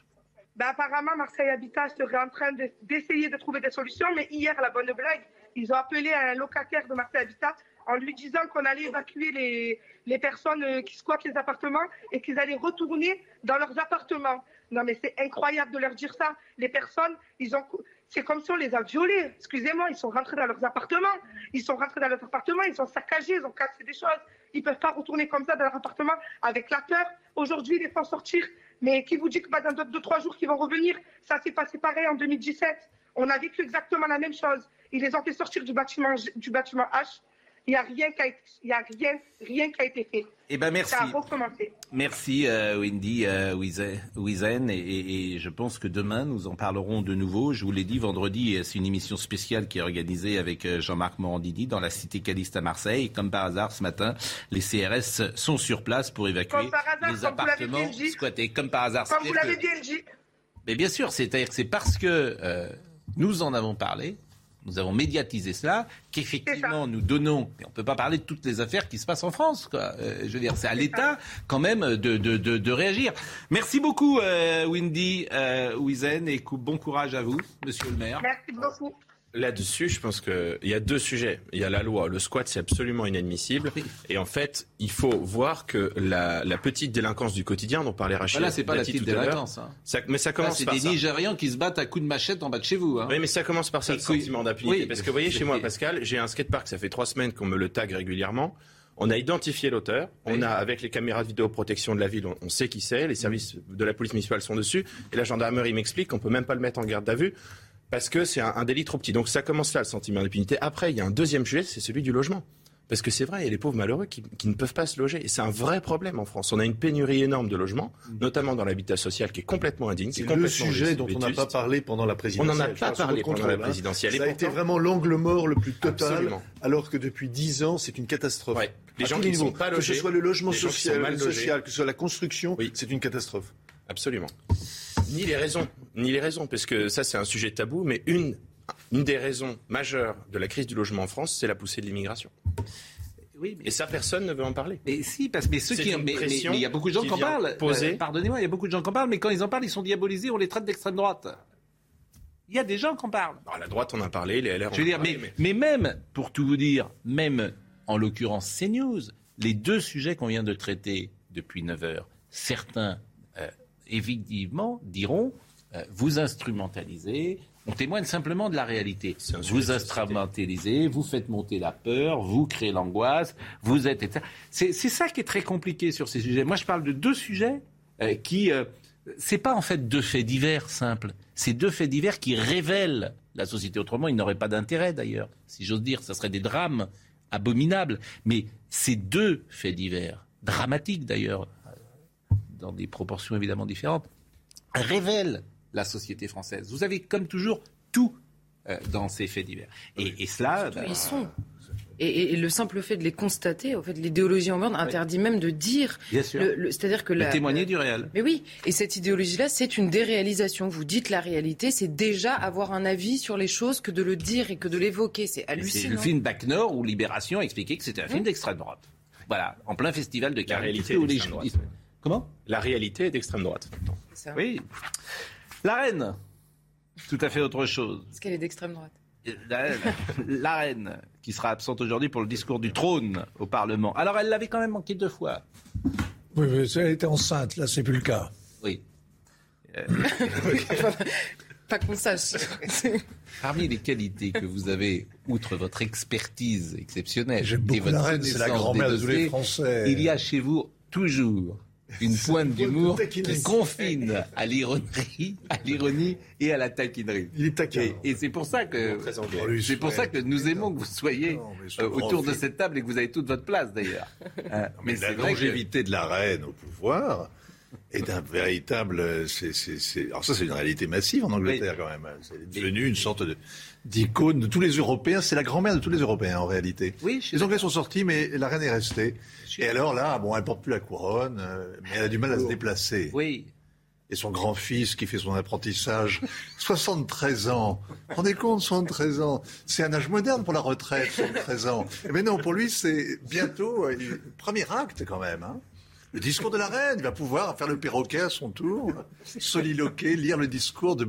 Ben, apparemment, Marseille Habitat serait en train d'essayer de, de trouver des solutions, mais hier, la bonne blague, ils ont appelé un locataire de Marseille Habitat en lui disant qu'on allait évacuer les, les personnes euh, qui squattent les appartements et qu'ils allaient retourner dans leurs appartements. Non, mais c'est incroyable de leur dire ça. Les personnes, ils ont, c'est comme si on les a violés. Excusez-moi, ils sont rentrés dans leurs appartements. Ils sont rentrés dans leurs appartements, ils sont saccagés, ils ont cassé des choses. Ils peuvent pas retourner comme ça dans leur appartement avec la peur. Aujourd'hui, ils les font sortir. Mais qui vous dit que dans deux, trois jours qu'ils vont revenir? Ça s'est passé pareil en 2017. On a vécu exactement la même chose. Ils les ont fait sortir du bâtiment, du bâtiment H il n'y a rien qui a, y a rien, rien qui a été fait. Eh ben merci. Ça a recommencé. Merci euh, Wendy euh, Wizen et, et, je pense que demain nous en parlerons de nouveau. Je vous l'ai dit vendredi, c'est une émission spéciale qui est organisée avec euh, Jean-Marc Morandini dans la cité Caliste à Marseille. comme par hasard ce matin, les CRS sont sur place pour évacuer les appartements squattés. Comme par hasard. Comme vous l'avez dit, Mais bien sûr, c'est-à-dire que c'est parce que euh, nous en avons parlé nous avons médiatisé cela, qu'effectivement nous donnons, et on ne peut pas parler de toutes les affaires qui se passent en France, quoi. Euh, je veux dire, c'est à l'État quand même de, de, de, réagir. Merci beaucoup, euh, Windy euh, Wizen, et bon courage à vous, monsieur le maire. Merci beaucoup. Là-dessus, je pense qu'il y a deux sujets. Il y a la loi. Le squat, c'est absolument inadmissible. Et en fait, il faut voir que la, petite délinquance du quotidien dont parlait Rachid. Là, c'est pas la petite délinquance. Hein. mais ça commence C'est des Nigérians qui se battent à coups de machette en bas de chez vous. Hein. Oui, mais ça commence par ça, le sentiment d'impunité. Parce que vous voyez, chez moi, Pascal, j'ai un skatepark. Ça fait trois semaines qu'on me le tag régulièrement. On a identifié l'auteur. On a, avec les caméras de vidéoprotection de la ville, on, sait qui c'est. Les services de la police municipale sont dessus. Et la gendarmerie m'explique qu'on peut même pas le mettre en garde à vue parce que c'est un, délit trop petit. Donc ça commence là, le sentiment d'impunité. Après, il y a un deuxième sujet, c'est celui du logement. Parce que c'est vrai, il y a les pauvres malheureux qui, ne peuvent pas se loger. Et c'est un vrai problème en France. On a une pénurie énorme de logements, notamment dans l'habitat social, qui est complètement indigne. C'est le sujet dont on n'a pas parlé pendant la présidentielle. On n'en a pas parlé pendant la présidentielle. Ça a été vraiment l'angle mort le plus total, alors que depuis dix ans, c'est une catastrophe. Les gens qui ne sont pas logés, que ce soit le logement social, social, que ce soit la construction, c'est une catastrophe. Absolument. Ni les raisons, ni les raisons, parce que ça c'est un sujet tabou, mais une, une des raisons majeures de la crise du logement en France, c'est la poussée de l'immigration. Oui, Et ça, personne ne veut en parler. Mais si, parce que ceux qui, mais, il y a beaucoup de gens qui en parlent. Euh, pardonnez-moi, il y a beaucoup de gens qui en parlent, mais quand ils en parlent, ils sont diabolisés, on les traite d'extrême droite. Il y a des gens qui en parlent. La droite, on en a parlé, les LR. Je veux dire, mais, mais... même, pour tout vous dire, même en l'occurrence CNews, les deux sujets qu'on vient de traiter depuis 9 heures, certains effectivement, diront, euh, vous instrumentalisez, on témoigne simplement de la réalité. Vous instrumentalisez, vous faites monter la peur, vous créez l'angoisse, vous êtes... C'est ça qui est très compliqué sur ces sujets. Moi, je parle de deux sujets euh, qui... Euh, c'est pas en fait deux faits divers simples. C'est deux faits divers qui révèlent la société. Autrement, il n'aurait pas d'intérêt d'ailleurs. Si j'ose dire, ça serait des drames abominables. Mais ces deux faits divers, dramatiques d'ailleurs, dans des proportions évidemment différentes, révèle la société française. Vous avez, comme toujours, tout euh, dans ces faits divers. Et, cela... Bah, ils sont. Et, le simple fait de les constater, en fait, l'idéologie en berne interdit même de dire. Bien sûr. C'est-à-dire que la, témoigner du réel. Mais oui, et cette idéologie-là, c'est une déréalisation. Vous dites la réalité, c'est déjà avoir un avis sur les choses que de le dire et que de l'évoquer. C'est hallucinant. C'est le film Bac Nord où Libération expliquait que c'était un film d'extrême droite. Voilà, en plein festival de Cannes. La réalité Comment? La réalité est d'extrême droite. Oui. La reine, tout à fait autre chose. Est-ce qu'elle est d'extrême droite la, reine, qui sera absente aujourd'hui pour le discours du trône au Parlement. Alors, elle l'avait quand même manqué deux fois. Oui, mais elle était enceinte, là, c'est plus le cas. Oui. Euh, Pas qu'on sache. Parmi les qualités que vous avez, outre votre expertise exceptionnelle et votre la reine, c'est la grand-mère de tous les Français. Il y a chez vous toujours une pointe d'humour qui confine à l'ironie, à l'ironie et à la taquinerie. Il est taquin. Et, c'est pour ça que c'est pour ça que nous aimons que vous soyez euh, autour de cette table et que vous avez toute votre place d'ailleurs. Euh, mais, la longévité de la reine au pouvoir est un véritable. C'est, Alors ça, c'est une réalité massive en Angleterre quand même. C'est devenu une sorte de d'icône de tous les Européens. C'est la grand-mère de tous les Européens en réalité. Oui, les Anglais sont sortis, mais la reine est restée. Et alors là, bon, elle porte plus la couronne, euh, mais elle a du mal à se déplacer. Oui. Et son grand-fils qui fait son apprentissage, 73 ans. Rendez compte, 73 ans? C'est un âge moderne pour la retraite, 73 ans. Mais non, pour lui, c'est bientôt euh, premier acte quand même. Hein. Le discours de la reine, il va pouvoir faire le perroquet à son tour, soliloquer, lire le discours de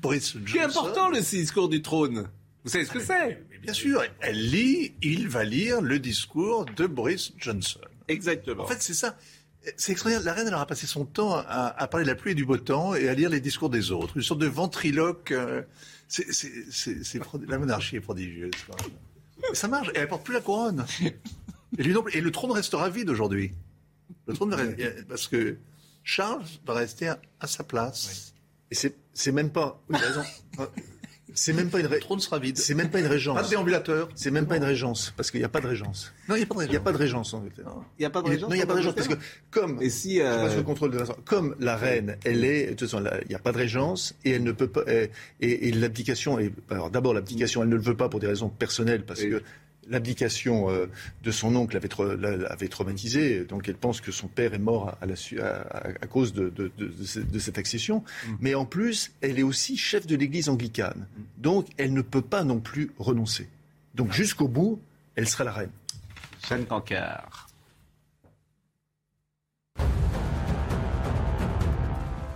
Boris Johnson. C'est important le discours du trône. Vous savez ce que c'est Bien sûr, elle lit, il va lire le discours de Boris Johnson. Exactement. En fait, c'est ça. C'est extraordinaire. La reine, elle aura passé son temps à, parler de la pluie et du beau temps et à lire les discours des autres. Une sorte de ventriloque. Euh, c'est, la monarchie est prodigieuse. ça marche. Et elle porte plus la couronne. Et, et le trône restera vide aujourd'hui. Le trône parce que Charles va rester à, sa place. Et c'est même pas. C'est même pas une trône sera vide. C'est même pas une régence. Pas de déambulateur. C'est même pas une régence parce qu'il n'y a pas de régence. Non, il n'y a pas de régence. Il n'y a pas de régence en Angleterre. Il n'y a pas de régence. Non, il n'y a pas de régence parce que comme et si euh... le contrôle de la... comme la reine, elle est de toute façon, il n'y a pas de régence et elle ne peut pas et, et, l'abdication est alors d'abord l'abdication, elle ne le veut pas pour des raisons personnelles parce que l'abdication euh, de son oncle avait, avait, traumatisé, donc elle pense que son père est mort à, la, à, cause de, cette accession. Mm. Mais en plus, elle est aussi chef de l'Église anglicane, donc elle ne peut pas non plus renoncer. Donc jusqu'au bout, elle sera la reine. Jeanne Cancard.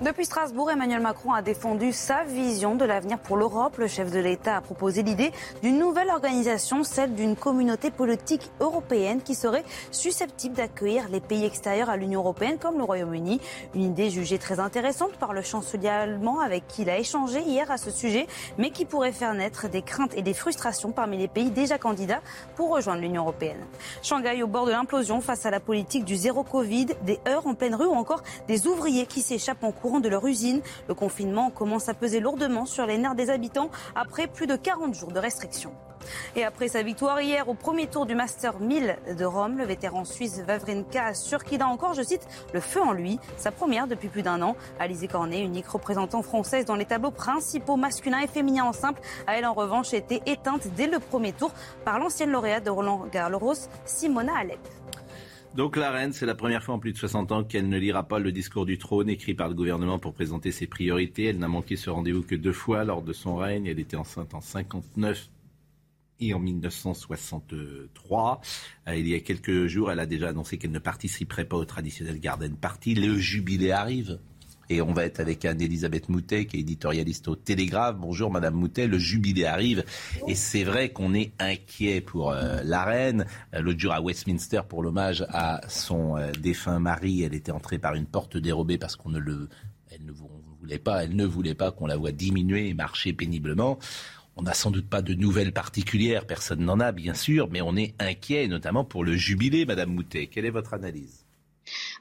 Depuis Strasbourg, Emmanuel Macron a défendu sa vision de l'avenir pour l'Europe. Le chef de l'État a proposé l'idée d'une nouvelle organisation, celle d'une communauté politique européenne qui serait susceptible d'accueillir les pays extérieurs à l'Union européenne comme le Royaume-Uni. Une idée jugée très intéressante par le chancelier allemand avec qui il a échangé hier à ce sujet, mais qui pourrait faire naître des craintes et des frustrations parmi les pays déjà candidats pour rejoindre l'Union européenne. Shanghai au bord de l'implosion face à la politique du zéro Covid, des heurts en pleine rue ou encore des ouvriers qui s'échappent en cours de leur usine. Le confinement commence à peser lourdement sur les nerfs des habitants après plus de 40 jours de restrictions. Et après sa victoire hier au premier tour du Master 1000 de Rome, le vétéran suisse Vavrinka assure qu'il a encore, je cite, le feu en lui. Sa première depuis plus d'un an. Alizé Cornet, unique représentante française dans les tableaux principaux masculins et féminins en simple, a elle en revanche été éteinte dès le premier tour par l'ancienne lauréate de Roland Garros, Simona Alep. Donc la reine, c'est la première fois en plus de 60 ans qu'elle ne lira pas le discours du trône écrit par le gouvernement pour présenter ses priorités. Elle n'a manqué ce rendez-vous que deux fois lors de son règne. Elle était enceinte en 59 et en 1963. Euh, il y a quelques jours, elle a déjà annoncé qu'elle ne participerait pas au traditionnel Garden Party. Le jubilé arrive. Et on va être avec Anne-Elisabeth Moutet, qui est éditorialiste au Télégraphe. Bonjour Madame Moutet, le jubilé arrive. Et c'est vrai qu'on est inquiet pour euh, la reine. Euh, l'autre jour à Westminster, pour l'hommage à son euh, défunt mari, elle était entrée par une porte dérobée parce qu'on ne le... Elle ne voulait pas, elle ne voulait pas qu'on la voie diminuer et marcher péniblement. On n'a sans doute pas de nouvelles particulières, personne n'en a bien sûr, mais on est inquiet, notamment pour le jubilé, Madame Moutet. Quelle est votre analyse?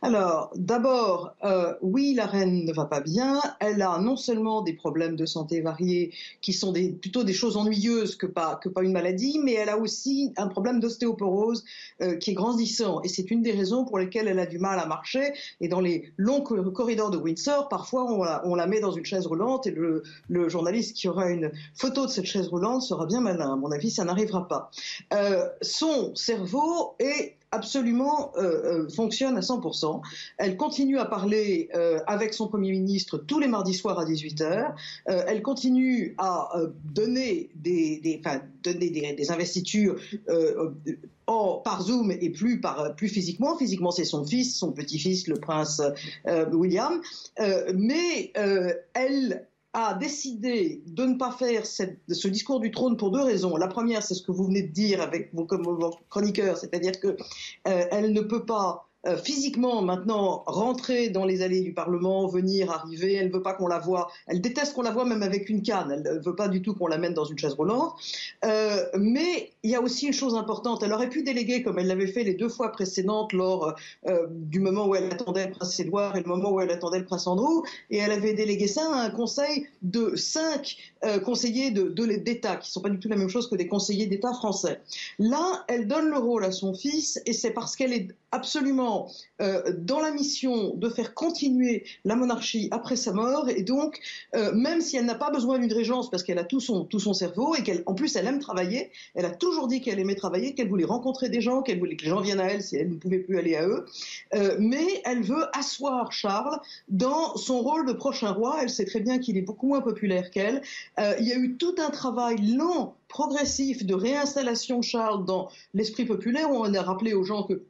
Alors, d'abord, euh, oui, la reine ne va pas bien. Elle a non seulement des problèmes de santé variés, qui sont plutôt des choses ennuyeuses que pas, une maladie, mais elle a aussi un problème d'ostéoporose euh, qui est grandissant. Et c'est une des raisons pour lesquelles elle a du mal à marcher. Et dans les longs corridors de Windsor, parfois, on la, met dans une chaise roulante et le, journaliste qui aura une photo de cette chaise roulante sera bien malin. À mon avis, ça n'arrivera pas. Euh, son cerveau est absolument euh, euh, fonctionne à 100%. Elle continue à parler euh, avec son Premier ministre tous les mardis soirs à 18h. elle continue à donner des, investitures par Zoom et plus, plus physiquement. Physiquement, c'est son fils, son petit-fils, le prince William. mais elle a décidé de ne pas faire ce discours du trône pour deux raisons. La première, c'est ce que vous venez de dire avec vos, chroniqueurs, c'est-à-dire qu'elle euh, ne peut pas euh, physiquement maintenant rentrer dans les allées du Parlement, venir, arriver. Elle veut pas qu'on la voie. Elle déteste qu'on la voie même avec une canne. Elle ne veut pas du tout qu'on la mène dans une chaise roulante. Euh, mais il y a aussi une chose importante. Elle aurait pu déléguer, comme elle l'avait fait les deux fois précédentes, lors euh, du moment où elle attendait le prince Édouard et le moment où elle attendait le prince Andrew, et elle avait délégué ça à un conseil de cinq euh, conseillers d'État, qui ne sont pas du tout la même chose que des conseillers d'État français. Là, elle donne le rôle à son fils, et c'est parce qu'elle est absolument euh, dans la mission de faire continuer la monarchie après sa mort, et donc, même si elle n'a pas besoin d'une régence, parce qu'elle a tout son, tout son cerveau, et qu'en plus elle aime travailler, elle a toujours dit qu'elle aimait travailler, qu'elle voulait rencontrer des gens, qu'elle voulait que les gens viennent à elle si elle ne pouvait plus aller à eux. Euh, mais elle veut asseoir Charles dans son rôle de prochain roi. Elle sait très bien qu'il est beaucoup moins populaire qu'elle. Euh, il y a eu tout un travail lent, progressif de réinstallation Charles dans l'esprit populaire. On a rappelé aux gens que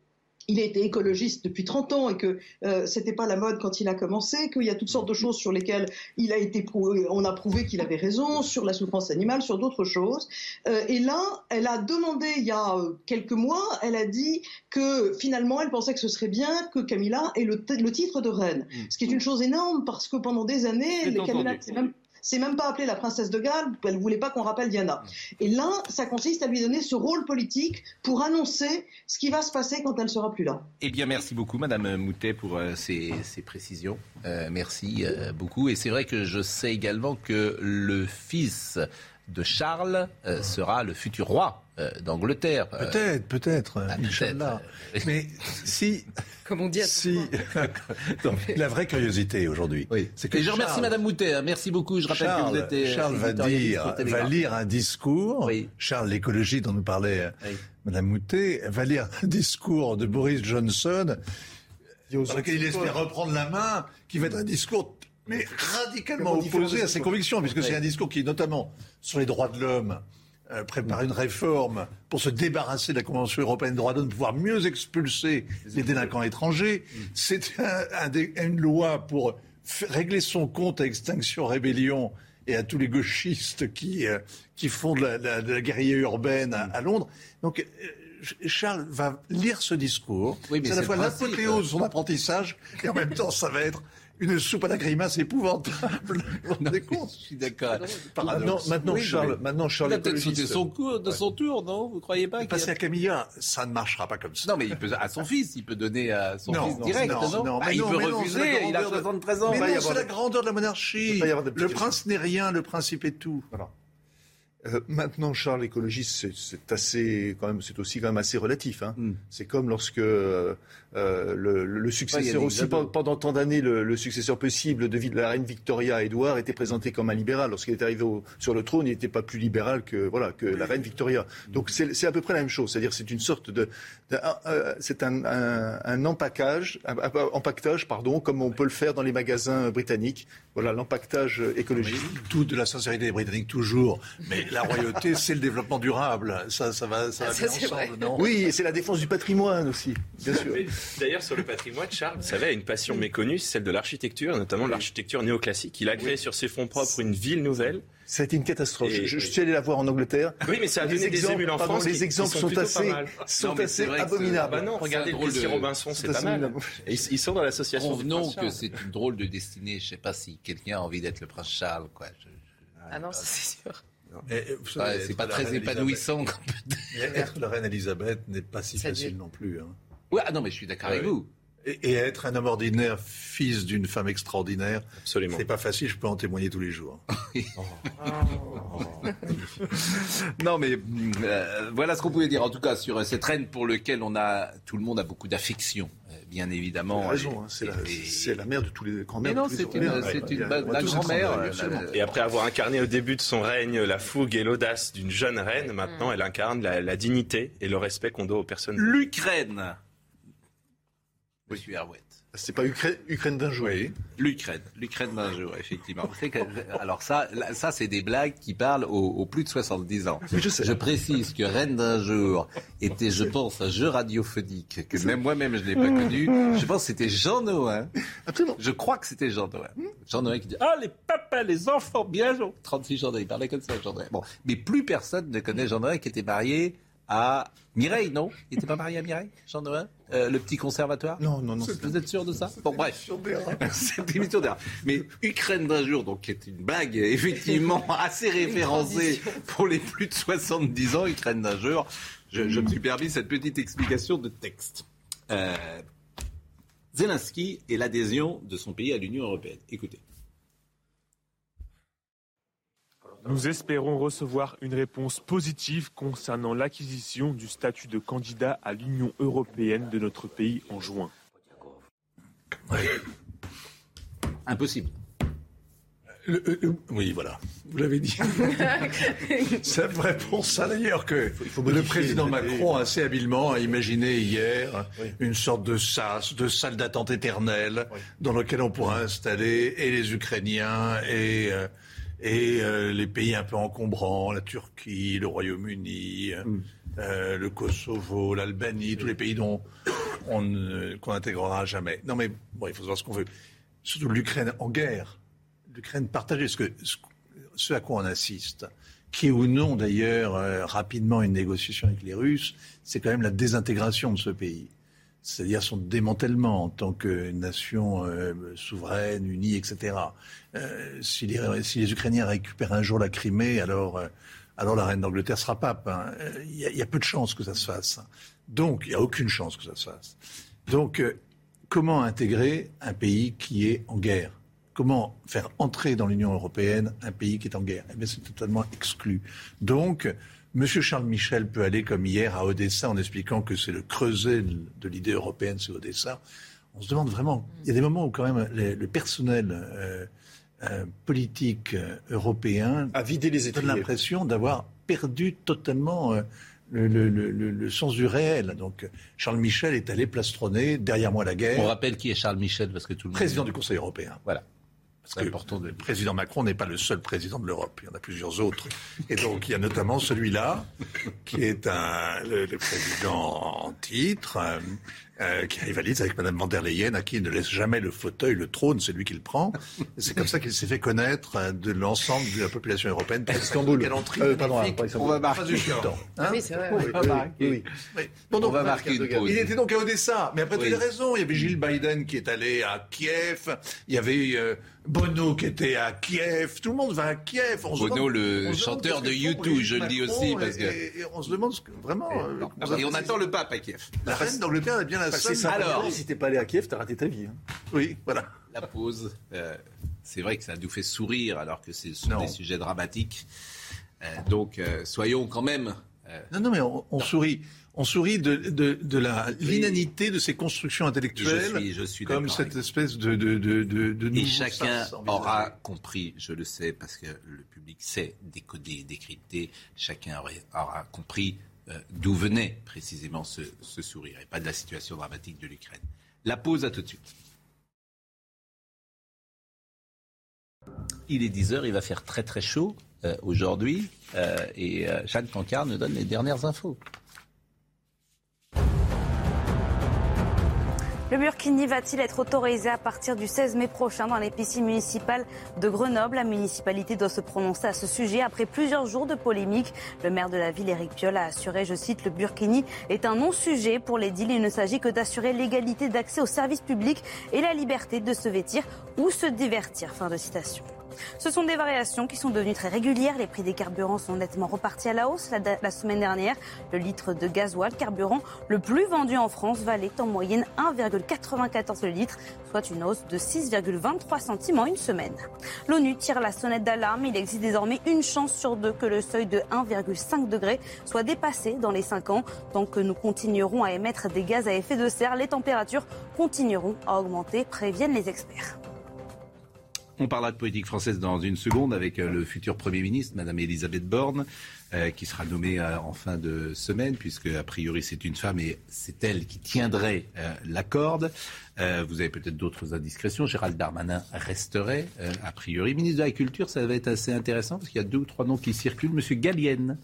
il a été écologiste depuis 30 ans et que euh, c'était pas la mode quand il a commencé, qu'il y a toutes sortes de choses sur lesquelles il a été prouvé, on a prouvé qu'il avait raison, sur la souffrance animale, sur d'autres choses. Euh, et là, elle a demandé il y a euh, quelques mois, elle a dit que finalement, elle pensait que ce serait bien que Camilla ait le, titre de reine, mmh. ce qui est une chose énorme parce que pendant des années, les Camilla, c'est même c'est même pas appelé la princesse de Galles, elle voulait pas qu'on rappelle Diana. Et là, ça consiste à lui donner ce rôle politique pour annoncer ce qui va se passer quand elle sera plus là. Eh bien, merci beaucoup, Madame Moutet, pour euh, ces, précisions. Euh, merci euh, beaucoup. Et c'est vrai que je sais également que le fils de Charles sera le futur roi euh, d'Angleterre. Euh, peut-être, peut-être, ah, Inch'Allah. Mais si... Comme on dit si, La vraie curiosité aujourd'hui, oui. c'est que... Et je remercie Madame Moutet, hein. merci beaucoup. Je rappelle Charles, que vous êtes... Charles va, dire, va lire un discours, Charles, l'écologie dont nous parlait Madame Moutet, va lire un discours de Boris Johnson dans lequel il espère reprendre la main, qui va être un discours mais radicalement opposé à ses convictions, puisque c'est un discours qui, notamment sur les droits de l'homme, euh, prépare une réforme pour se débarrasser de la Convention européenne des droits de l'homme, pouvoir mieux expulser les délinquants étrangers. C'est une loi pour régler son compte à Extinction Rébellion et à tous les gauchistes qui, euh, qui font de la, de la, guérilla urbaine à, Londres. Donc, euh, Charles va lire ce discours. c'est à la fois l'apothéose de son apprentissage et en même temps, ça va être une soupe à la grimace épouvantable. Vous vous compte Je suis d'accord. Maintenant, maintenant Charles, maintenant Charles, il a peut-être sauté son, de son tour, non? Vous croyez pas Passer à Camilla, ça ne marchera pas comme ça. Non, mais il peut à son fils, il peut donner à son fils direct, non, non, bah, Il peut refuser. Il a 73 ans. Mais non, c'est la grandeur de la monarchie. Le prince n'est rien, le principe est tout. Voilà. Euh, maintenant, Charles, l'écologiste, c'est assez, quand même, c'est aussi quand même assez relatif. Hein. Hmm. C'est comme lorsque euh, euh, le, successeur aussi pendant tant d'années, le, successeur possible de, la reine Victoria, Édouard, était présenté comme un libéral. Lorsqu'il est arrivé sur le trône, il n'était pas plus libéral que voilà que la reine Victoria. Donc c'est à peu près la même chose. C'est-à-dire c'est une sorte de, c'est un, un, empaquage, un, empaquetage, pardon, comme on peut le faire dans les magasins britanniques. Voilà l'empaquetage écologique. tout de la sincérité des Britanniques toujours, mais la royauté, c'est le développement durable. Ça, ça va, ça va bien ensemble, non? Oui, c'est la défense du patrimoine aussi, bien sûr. D'ailleurs, sur le patrimoine, Charles, vous savez, a une passion méconnue, celle de l'architecture, notamment l'architecture néoclassique. Il a créé sur ses fonds propres une ville nouvelle. Ça a été une catastrophe. je, suis allé la voir en Angleterre. Oui, mais ça a donné des émules en France. les exemples sont, assez, sont assez abominables. Bah non, regardez le de... Robinson, c'est pas mal. ils, sont dans l'association. Convenons que c'est une drôle de destinée. Je ne sais pas si quelqu'un a envie d'être le prince Charles, quoi. ah non, c'est sûr. c'est pas très épanouissant. Être la reine Elisabeth n'est pas si facile non plus. Hein. Ouais, ah non, mais je suis d'accord avec vous. Et, être un homme ordinaire, fils d'une femme extraordinaire, absolument. C'est pas facile, je peux en témoigner tous les jours. non, mais euh, voilà ce qu'on pouvait dire en tout cas sur cette reine pour laquelle on a tout le monde a beaucoup d'affection, euh, bien évidemment. raison, hein, c'est la, mère de tous les grands-mères. Mais non, c'est une, une, grand-mère. Et après avoir incarné au début de son règne la fougue et l'audace d'une jeune reine, maintenant mm. elle incarne la, la dignité et le respect qu'on doit aux personnes. L'Ukraine Monsieur Herouet. C'est pas Ukraine, Ukraine d'un jour. L'Ukraine, l'Ukraine d'un jour, effectivement. alors ça, ça c'est des blagues qui parlent aux, plus de 70 ans. je, précise que Reine d'un jour était, je pense, un jeu radiophonique que même moi-même je n'ai pas connu. Je pense que c'était Jean Noël. Je crois que c'était Jean Noël. Jean Noël qui dit Ah les papas, les enfants, bien joué. 36 Jean Noël, il parlait comme ça, Jean Noël. Bon, mais plus personne ne connaît Jean Noël qui était marié à Mireille, non? Il n'était pas marié à Mireille, Jean Noël? Euh, le petit conservatoire Non, non, non. Vous êtes sûr de ça Bon, bref. C'est une émission d'air. Mais Ukraine d'un jour, donc, qui est une bague effectivement assez référencée pour les plus de 70 ans, Ukraine d'un jour. Je, me suis permis cette petite explication de texte. Euh, Zelensky et l'adhésion de son pays à l'Union européenne. Écoutez. Nous espérons recevoir une réponse positive concernant l'acquisition du statut de candidat à l'Union européenne de notre pays en juin. Impossible. oui, voilà. Vous l'avez dit. C'est vrai pour ça d'ailleurs que le président Macron assez habilement a imaginé hier une sorte de sas, de salle d'attente éternelle dans laquelle on pourra installer et les Ukrainiens et euh, et euh, les pays un peu encombrants, la Turquie, le Royaume-Uni, mm. euh, le Kosovo, l'Albanie, tous les pays dont on qu'on n'intégrera jamais. Non mais bon, il faut savoir ce qu'on veut. Surtout l'Ukraine en guerre, l'Ukraine partagée, ce, que, ce, à quoi on assiste, qui est ou non d'ailleurs euh, rapidement une négociation avec les Russes, c'est quand même la désintégration de ce pays c'est-à-dire son démantèlement en tant que nation euh, souveraine, unie, etc. Euh, si, les, Ukrainiens récupèrent un jour la Crimée, alors, euh, alors la reine d'Angleterre sera pape. Hein. Il y, a peu de chances que ça se fasse. Donc, il n'y a aucune chance que ça se fasse. Donc, comment intégrer un pays qui est en guerre? Comment faire entrer dans l'Union européenne un pays qui est en guerre? Eh bien, c'est totalement exclu. Donc, Monsieur Charles Michel peut aller comme hier à Odessa en expliquant que c'est le creuset de l'idée européenne, c'est Odessa. On se demande vraiment. Il y a des moments où quand même le personnel euh, euh, politique euh, européen a vidé les donne l'impression d'avoir perdu totalement. Le, sens du réel. Donc Charles Michel est allé plastronner derrière moi la guerre. On rappelle qui est Charles Michel parce que tout le monde président du Conseil européen. Voilà. Parce que important de... le président Macron n'est pas le seul président de l'Europe. Il y en a plusieurs autres. Et donc, il y a notamment celui-là, qui est un, le, président en titre, euh, qui rivalise avec Mme van der Leyen, à qui il ne laisse jamais le fauteuil, le trône, c'est lui qui le prend. C'est comme ça qu'il s'est fait connaître euh, de l'ensemble de la population européenne. Istanbul. Euh, pardon, on va marquer du temps. Hein oui, c'est vrai. Oui, oui, oui. Bon, donc, on va marquer une pause. Il était donc à Odessa. Mais après, tu as raison. Il y avait Gilles Biden qui est allé à Kiev. Il y avait euh, Bono qui était à Kiev. Tout le monde va à Kiev. On Bono, le chanteur de YouTube, je le dis aussi. Parce que... et, on se demande ce que, vraiment. Et, on attend le pape à Kiev. La reine d'Angleterre est bien la seule. Alors, si t'es pas allé à Kiev, t'as raté ta vie. Hein. Oui, voilà. La pause. Euh, c'est vrai que ça nous fait sourire alors que ce sont des sujets dramatiques. Euh, donc, euh, soyons quand même. non, non, mais on, sourit. On sourit de, de, la l'inanité de ces constructions intellectuelles, je suis, je suis comme cette espèce de de de, de Et chacun aura compris, je le sais, parce que le public sait décoder, décrypter. Chacun aura compris d'où venait précisément ce, sourire et pas de la situation dramatique de l'Ukraine. La pause à tout de suite. Il est 10h, il va faire très très chaud euh, aujourd'hui euh, et euh, Jeanne nous donne les dernières infos. Le burkini va-t-il être autorisé à partir du 16 mai prochain dans les piscines de Grenoble? La municipalité doit se prononcer à ce sujet après plusieurs jours de polémique. Le maire de la ville, Éric Piolle, a assuré, je cite, le burkini est un non-sujet pour les deals. Il ne s'agit que d'assurer l'égalité d'accès aux services publics et la liberté de se vêtir ou se divertir. Fin de citation. Ce sont des variations qui sont devenues très régulières. Les prix des carburants sont nettement repartis à la hausse. La, semaine dernière, le litre de gasoil, carburant le plus vendu en France, valait en moyenne 1,94 le litre, soit une hausse de 6,23 centimes en une semaine. L'ONU tire la sonnette d'alarme. Il existe désormais une chance sur deux que le seuil de 1,5 degré soit dépassé dans les 5 ans. Tant que nous continuerons à émettre des gaz à effet de serre, les températures continueront à augmenter, préviennent les experts. On parlera de politique française dans une seconde avec euh, le futur Premier ministre, Madame Elisabeth Borne, euh, qui sera nommée euh, en fin de semaine, puisque a priori c'est une femme et c'est elle qui tiendrait la corde. vous avez peut-être d'autres indiscrétions. Gérald Darmanin resterait, a priori. Ministre de la Culture, ça va être assez intéressant, parce qu'il y a deux ou trois noms qui circulent. Monsieur Gallienne,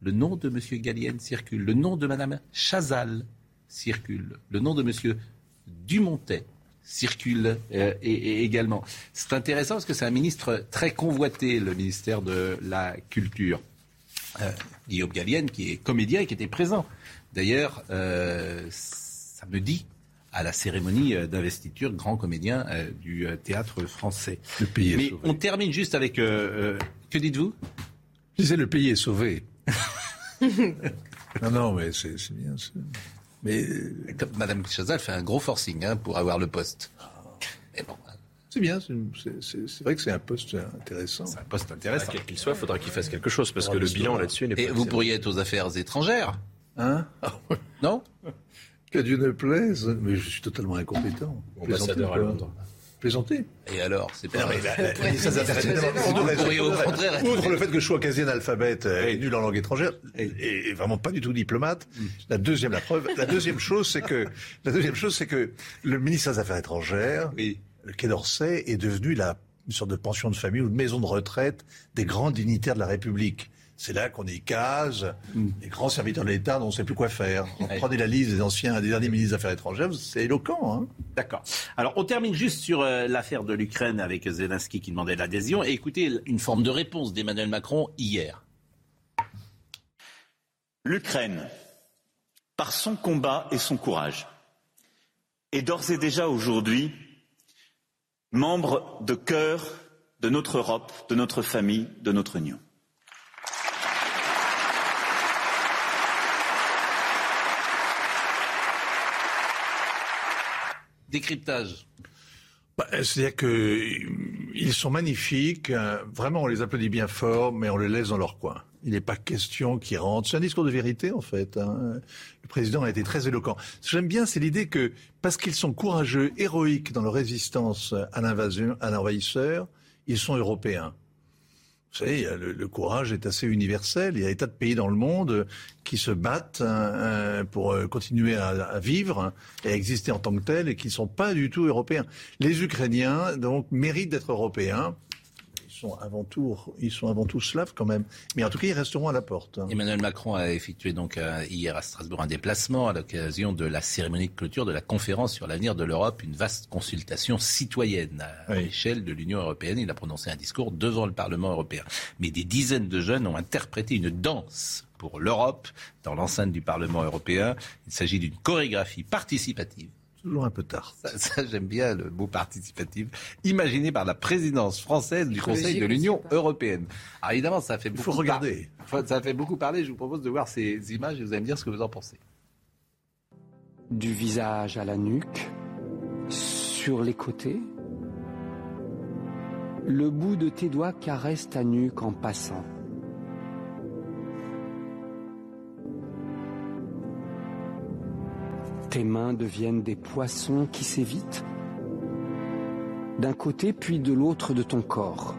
le nom de Monsieur Gallienne circule. Le nom de Madame Chazal circule. Le nom de Monsieur Dumontet circule euh, et, également. C'est intéressant parce que c'est un ministre très convoité, le ministère de la Culture. Euh, Guillaume Gallienne, qui est comédien et qui était présent. D'ailleurs, euh, samedi à la cérémonie d'investiture grand comédien du théâtre français. Le pays est Mais sauvé. on termine juste avec. que dites-vous? Je disais, le pays est sauvé. non, non, mais c'est bien. Mais Madame Chazal fait un gros forcing hein, pour avoir le poste. Mais bon. C'est bien, c'est vrai que c'est un poste intéressant. C'est un poste intéressant. Quel qu'il soit, il faudra qu'il fasse quelque chose parce que le bilan là-dessus n'est pas. Et vous pourriez être aux affaires étrangères Hein Non? Que Dieu ne plaise, mais je suis totalement incompétent. Ambassadeur à Londres. Plaisanter. Et alors, c'est pas. Outre le fait que je sois quasi analphabète et nul en langue étrangère, et, vraiment pas du tout diplomate. La deuxième, la preuve, la deuxième chose, c'est que la deuxième chose, c'est que le ministère des Affaires étrangères, le Quai d'Orsay, est devenu la une sorte de pension de famille ou de maison de retraite des grands dignitaires de la République. C'est là qu'on y case les grands serviteurs de l'État dont on ne sait plus quoi faire. On prenez la liste des anciens, des derniers ministres des Affaires étrangères, c'est éloquent. Hein D'accord. Alors, on termine juste sur euh, l'affaire de l'Ukraine avec Zelensky qui demandait l'adhésion. Et écoutez une forme de réponse d'Emmanuel Macron hier. L'Ukraine, par son combat et son courage, est d'ores et déjà aujourd'hui membre de cœur de notre Europe, de notre famille, de notre Union. Décryptage. Bah, C'est-à-dire qu'ils sont magnifiques, hein. vraiment on les applaudit bien fort, mais on les laisse dans leur coin. Il n'est pas question qu'ils rentrent. C'est un discours de vérité en fait. Hein. Le président a été très éloquent. Ce que j'aime bien, c'est l'idée que parce qu'ils sont courageux, héroïques dans leur résistance à l'invasion, à l'envahisseur, ils sont européens. Vous savez, le, courage est assez universel. Il y a des tas de pays dans le monde qui se battent hein, hein, pour euh, continuer à, vivre et à exister en tant que tels et qui ne sont pas du tout européens. Les Ukrainiens, donc, méritent d'être européens sont avant tout, ils sont avant tout slaves quand même. Mais en tout cas, ils resteront à la porte. Emmanuel Macron a effectué donc euh, hier à Strasbourg un déplacement à l'occasion de la cérémonie de clôture de la conférence sur l'avenir de l'Europe, une vaste consultation citoyenne à l'échelle de l'Union européenne. Il a prononcé un discours devant le Parlement européen. Mais des dizaines de jeunes ont interprété une danse pour l'Europe dans l'enceinte du Parlement européen. Il s'agit d'une chorégraphie participative toujours un peu tard. Ça, j'aime bien le mot participatif, imaginé par la présidence française du Conseil de l'Union européenne. Alors évidemment, ça fait beaucoup. Il faut regarder. Ça fait beaucoup parler. Je vous propose de voir ces images et vous allez me dire ce que vous en pensez. Du visage à la nuque, sur les côtés, le bout de tes doigts caresse ta nuque en passant. Tes mains deviennent des poissons qui s'évitent d'un côté puis de l'autre de ton corps.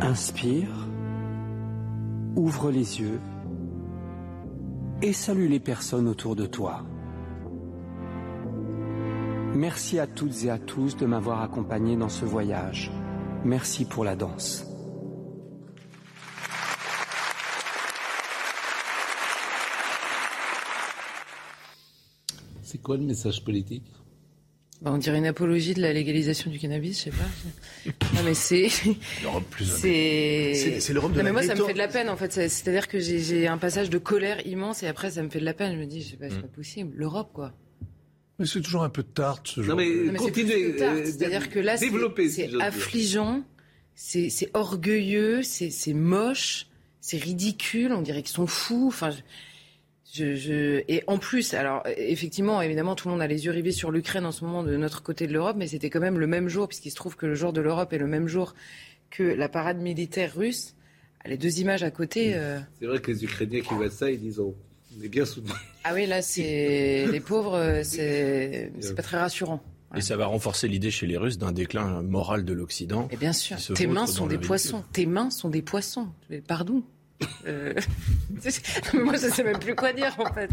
Inspire, ouvre les yeux et salue les personnes autour de toi. Merci à toutes et à tous de m'avoir accompagné dans ce voyage. Merci pour la danse. Quoi le message politique? Bah, on dirait une apologie de la légalisation du cannabis, je sais pas. Non mais c'est c'est l'Europe de non, mais moi ça me fait de la peine en fait. C'est-à-dire que j'ai un passage de colère immense et après ça me fait de la peine. Je me dis, je sais pas, c'est mm. pas possible. L'Europe quoi. Mais c'est toujours un peu de tarte ce genre. Non mais, continuez. Euh, C'est-à-dire que là c'est affligeant, c'est orgueilleux, c'est moche, c'est ridicule. On dirait qu'ils sont fous. Enfin. Je... Je, Et en plus, alors effectivement, évidemment, tout le monde a les yeux rivés sur l'Ukraine en ce moment de notre côté de l'Europe, mais c'était quand même le même jour, puisqu'il se trouve que le jour de l'Europe est le même jour que la parade militaire russe. Les deux images à côté. Euh, c'est vrai que les Ukrainiens qui voient ça, ils disent oh, on est bien soutenus. Ah oui, là, c'est les pauvres, euh, c'est pas très rassurant. Et ça va renforcer l'idée chez les Russes d'un déclin moral de l'Occident. Et bien sûr, tes mains sont des poissons. Tes mains sont des poissons. Pardon. Euh... moi, je sais même plus quoi dire en fait.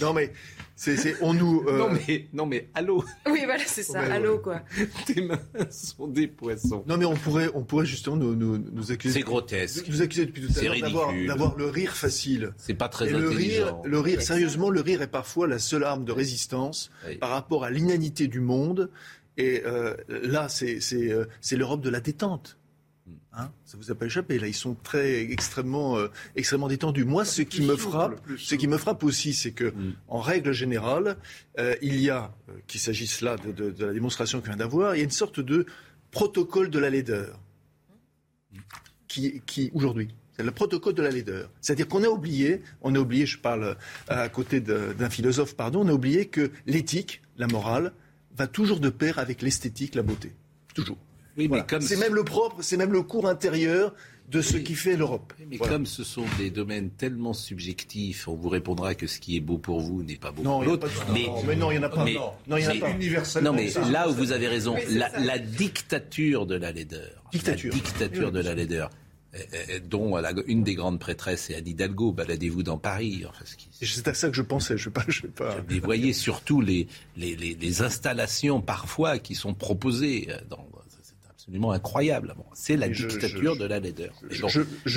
Non mais c'est, on nous. Euh, non mais non mais allô. Oui voilà c'est ça. allô quoi. Tes mains sont des poissons. Non mais on pourrait on pourrait justement nous, nous, nous accuser. C'est grotesque. Nous accuser depuis tout à l'heure d'avoir, d'avoir le rire facile. C'est pas très Et intelligent. Le rire, le rire sérieusement le rire est parfois la seule arme de résistance par rapport à l'inanité du monde. Et euh, là c'est c'est, euh, c'est l'Europe de la détente. Hein ça vous a pas échappé. Là, ils sont très extrêmement, euh, extrêmement détendus. Moi, ce qui me frappe, ce qui me frappe aussi, c'est que, mm. en règle générale, euh, il y a, euh, qu'il s'agisse là de, la démonstration qu'on vient d'avoir, il y a une sorte de protocole de la laideur qui, qui aujourd'hui. C'est le protocole de la laideur. C'est-à-dire qu'on a oublié, on a oublié, je parle à côté d'un philosophe, pardon, on a oublié que l'éthique, la morale, va toujours de pair avec l'esthétique, la beauté. Toujours. C'est même le propre, c'est même le cours intérieur de ce qui fait l'Europe. Mais comme ce sont des domaines tellement subjectifs, on vous répondra que ce qui est beau pour vous n'est pas beau pour l'autre. Mais, non, il n'y en a pas. non, il y en a pas. Non, mais là où vous avez raison, la, dictature de la laideur. Dictature. La dictature de la laideur. Dont une des grandes prêtresses est Anne Hidalgo. Baladez-vous dans Paris. c'est à ça que je pensais. Je pas, je pas. Vous voyez surtout les, les, les, installations parfois qui sont proposées dans, absolument incroyable. c'est la dictature de la laideur.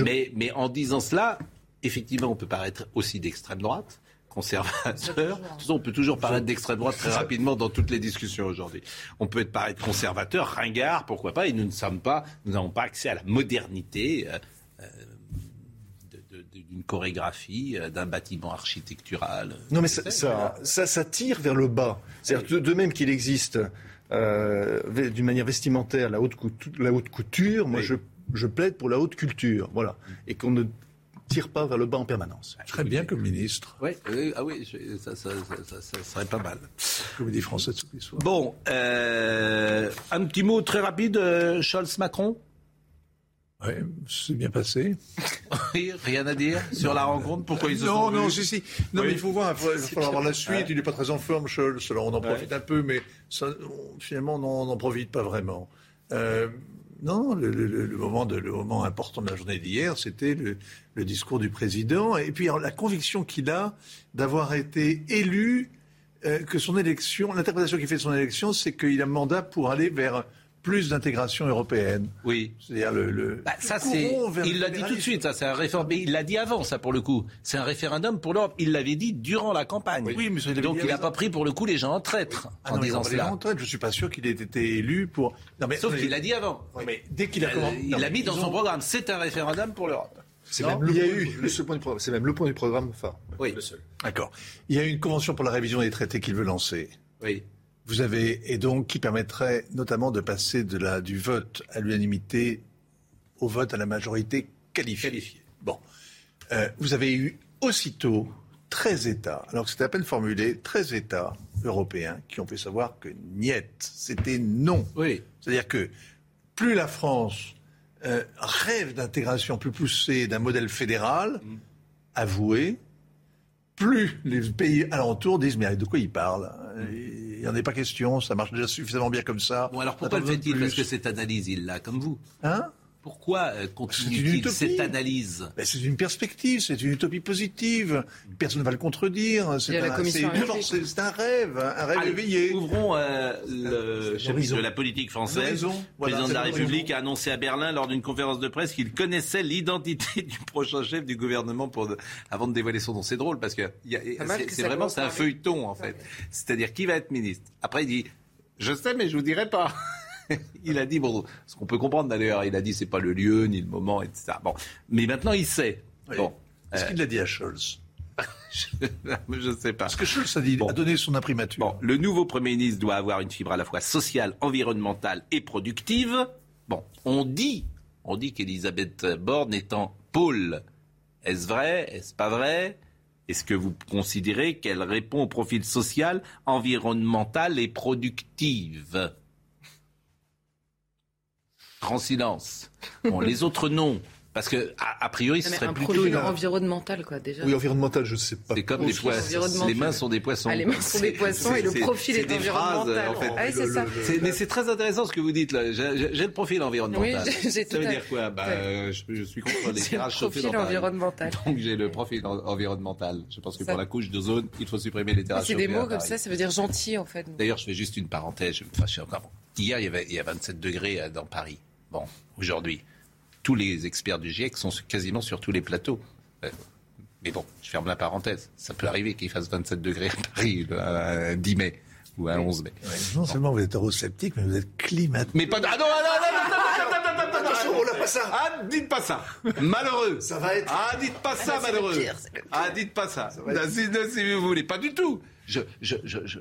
mais, mais en disant cela, effectivement, on peut paraître aussi d'extrême droite conservateur. on peut toujours paraître d'extrême droite très rapidement dans toutes les discussions aujourd'hui. On peut être paraître conservateur, ringard, pourquoi pas, et nous ne sommes pas, nous n'avons pas accès à la modernité. Euh, euh, d'une chorégraphie, euh, d'un bâtiment architectural. Non, mais ça, ça, ça, tire vers le bas. C'est-à-dire, de même qu'il existe euh, d'une manière vestimentaire la haute, couture, la haute couture. Moi, je, je, plaide pour la haute culture. Voilà. Et qu'on ne tire pas vers le bas en permanence. Très bien comme ministre. Oui, ah oui ça, ça, ça, serait pas mal. Comédie française tous les soirs. Bon, euh, un petit mot très rapide, euh, Scholz-Macron oui, c'est bien passé. oui, rien à dire sur la rencontre. Pourquoi ils se non, non, si, si. Non, mais il faut voir. Il va falloir voir la suite. Il n'est pas très en forme, Scholz. Alors on en profite un peu, mais ça, finalement, on n'en profite pas vraiment. Euh, non, le, le, moment de, le moment important de la journée d'hier, c'était le, le, discours du président. Et puis la conviction qu'il a d'avoir été élu, euh, que son élection, l'interprétation qu'il fait de son élection, c'est qu'il a mandat pour aller vers plus d'intégration européenne. Oui. C'est-à-dire le. Bah, ça, c'est. Il l'a dit tout de suite, ça, c'est un référendum. Il l'a dit avant, ça, pour le coup. C'est un référendum pour l'Europe. Il l'avait dit durant la campagne. Oui, mais Donc, il n'a pas pris, pour le coup, les gens en traître ah en disant cela. Les gens en traître, je suis pas sûr qu'il ait été élu pour. Non, mais, Sauf qu'il l'a dit avant. mais dès qu'il a commencé. Il l'a mis dans son programme. C'est un référendum pour l'Europe. C'est même, le, eu, point C'est même le point du programme phare. Oui. Le seul. D'accord. Il y a une convention pour la révision des traités qu'il veut lancer. Oui. Vous avez, et donc qui permettrait notamment de passer de la, du vote à l'unanimité au vote à la majorité qualifiée. Bon. Euh, vous avez eu aussitôt 13 États, alors que c'était à peine formulé, 13 États européens qui ont fait savoir que niet, c'était non. Oui. C'est-à-dire que plus la France euh, rêve d'intégration plus poussée d'un modèle fédéral, mm. avoué, plus les pays alentours disent mais de quoi il parle Il n'y en est pas question, ça marche déjà suffisamment bien comme ça. Bon alors pourquoi le fait-il? Parce que cette analyse, il l'a comme vous. Hein? Pourquoi euh, continue cette analyse ben, C'est une perspective, c'est une utopie positive. Personne ne va le contredire. C'est un, un, rêve, un rêve éveillé. Ouvrons euh, le chapitre de la politique française. Le président de la République a annoncé à Berlin lors d'une conférence de presse qu'il connaissait l'identité du prochain chef du gouvernement pour avant de dévoiler son nom. C'est drôle parce que c'est vraiment c'est un feuilleton en fait. C'est-à-dire qui va être ministre? Après il dit je sais mais je vous dirai pas. il a dit, bon, ce qu'on peut comprendre d'ailleurs, il a dit c'est pas le lieu ni le moment, etc. Bon, mais maintenant il sait. Bon, Est-ce qu'il l'a dit à Scholz? Je ne sais pas. Parce que Scholz a, dit, a donné son imprimature. Bon, le nouveau Premier ministre doit avoir une fibre à la fois sociale, environnementale et productive. Bon, on dit, on dit qu'Elisabeth Borne est en pôle. Est-ce vrai? Est-ce pas vrai? Est-ce que vous considérez qu'elle répond au profil social, environnemental et productive? Grand silence. Bon, les autres non. Parce que a, priori, ce serait un plutôt profil environnemental, quoi, déjà. Oui, environnemental, je ne sais pas. C'est comme les poissons. Les mains sont des poissons. Ah, les mains sont des poissons et le profil est, environnemental. en fait. Ah, c'est ça. Mais c'est très intéressant ce que vous dites là. J'ai le profil environnemental. Oui, ça veut dire quoi? Bah, je, suis contre les tirages chauffés dans environnemental. Donc j'ai le profil environnemental. Je pense que pour la couche d'ozone, il faut supprimer les tirages chauffés. C'est des mots comme ça, ça veut dire gentil en fait. D'ailleurs, je fais juste une parenthèse. Je me fâche encore. Hier, il y avait 27 degrés euh, dans Paris. Bon, aujourd'hui, tous les experts du GIEC sont quasiment sur tous les plateaux. Euh, mais bon, je ferme la parenthèse. Ça peut arriver qu'il fasse 27 degrés à Paris le 10 mai ou un 11 mai. non seulement vous êtes eurosceptique, mais vous êtes climatique. Mais pas. Ah non, ah non, non, non, non, non, non, non, Attention, on l'a pas ça. Ah, dites pas ça. Malheureux. Ça va être. Ah, dites pas ça, malheureux. Ah, dites pas ça. Si, si vous voulez, pas du tout. Je, je, je, je,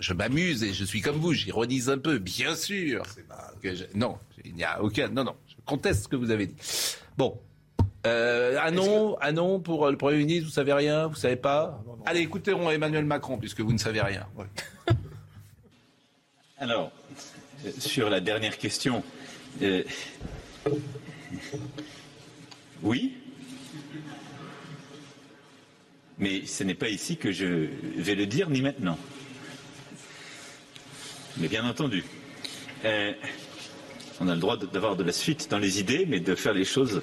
je m'amuse et je suis comme vous, j'ironise un peu, bien sûr. Que je, non, il n'y a aucun. Non, non, je conteste ce que vous avez dit. Bon. Euh, un nom, un nom pour le Premier ministre, vous savez rien, vous savez pas? Allez, écoutons Emmanuel Macron, puisque vous ne savez rien. Alors, sur la dernière question, euh, oui, mais ce n'est pas ici que je vais le dire, ni maintenant. Mais bien entendu, euh, on a le droit d'avoir de la suite dans les idées, mais de faire les choses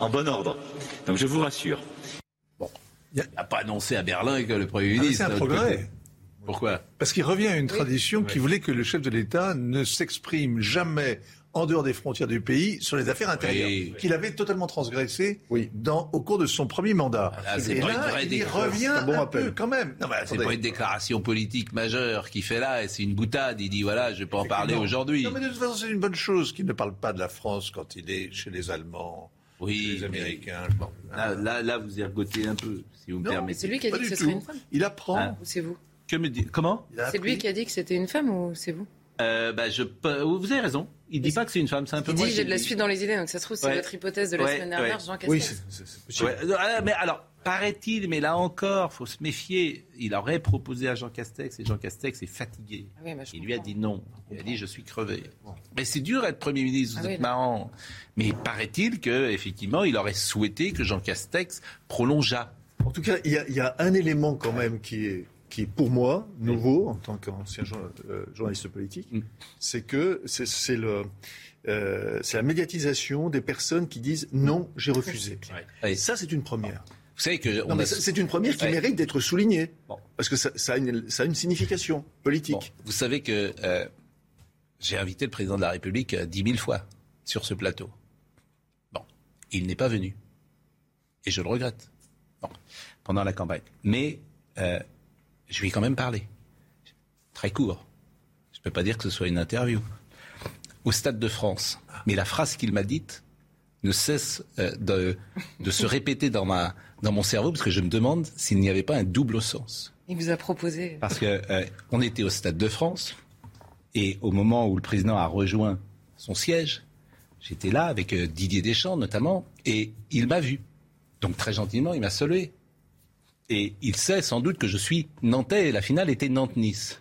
en bon ordre. Donc je vous rassure. Bon, il n'a pas annoncé à Berlin que le Premier ah, ministre. c'est un progrès. Pourquoi? Parce qu'il revient à une tradition qui voulait que le chef de l'État ne s'exprime jamais en dehors des frontières du pays sur les affaires intérieures, qu'il avait totalement transgressé dans, au cours de son premier mandat. Ah, et là, il revient un, peu quand même. C'est pas une déclaration politique majeure qu'il fait là, et c'est une boutade. Il dit voilà, je vais pas en parler aujourd'hui. Non, mais de toute façon, c'est une bonne chose qu'il ne parle pas de la France quand il est chez les Allemands. Oui, chez les Américains. là, là, vous ergotez un peu, si vous me permettez. C'est lui qui a dit que ce serait une femme. Il apprend. Ah. Ou c'est vous que me dit Comment C'est lui qui a dit que c'était une femme ou c'est vous euh, bah, je, vous avez raison. Il dit pas que c'est une femme, c'est un peu. Il dit j'ai de la suite dans les idées, donc ça se trouve c'est votre hypothèse de la semaine dernière, Jean Castex. Oui, c'est possible. Ah, mais alors paraît-il, mais là encore, faut se méfier. Il aurait proposé à Jean Castex et Jean Castex est fatigué. Ah il lui a dit non. Il a dit je suis crevé. Mais c'est dur d'être premier ministre, vous ah êtes marrant. Mais paraît-il que effectivement, il aurait souhaité que Jean Castex prolongeât. En tout cas, il y, y, a un élément quand même qui est qui est pour moi nouveau en tant qu'ancien euh, journaliste politique, mm. c'est que c'est le euh, c'est la médiatisation des personnes qui disent non, j'ai refusé. Et ça, c'est une première. Vous savez que c'est une première qui mérite d'être soulignée parce que ça, a une, ça, a une, signification politique. Vous savez que euh, j'ai invité le président de la République dix mille fois sur ce plateau. Bon, il n'est pas venu et je le regrette. Bon, pendant la campagne, mais je lui ai quand même parlé. Très court. Je ne peux pas dire que ce soit une interview. Au Stade de France. Mais la phrase qu'il m'a dite ne cesse euh, de, se répéter dans, ma, dans mon cerveau parce que je me demande s'il n'y avait pas un double sens. Il vous a proposé. Parce qu'on euh, était au Stade de France et au moment où le président a rejoint son siège, j'étais là avec euh, Didier Deschamps notamment et il m'a vu. Donc très gentiment, il m'a salué. Et il sait sans doute que je suis nantais et la finale était Nantes-Nice.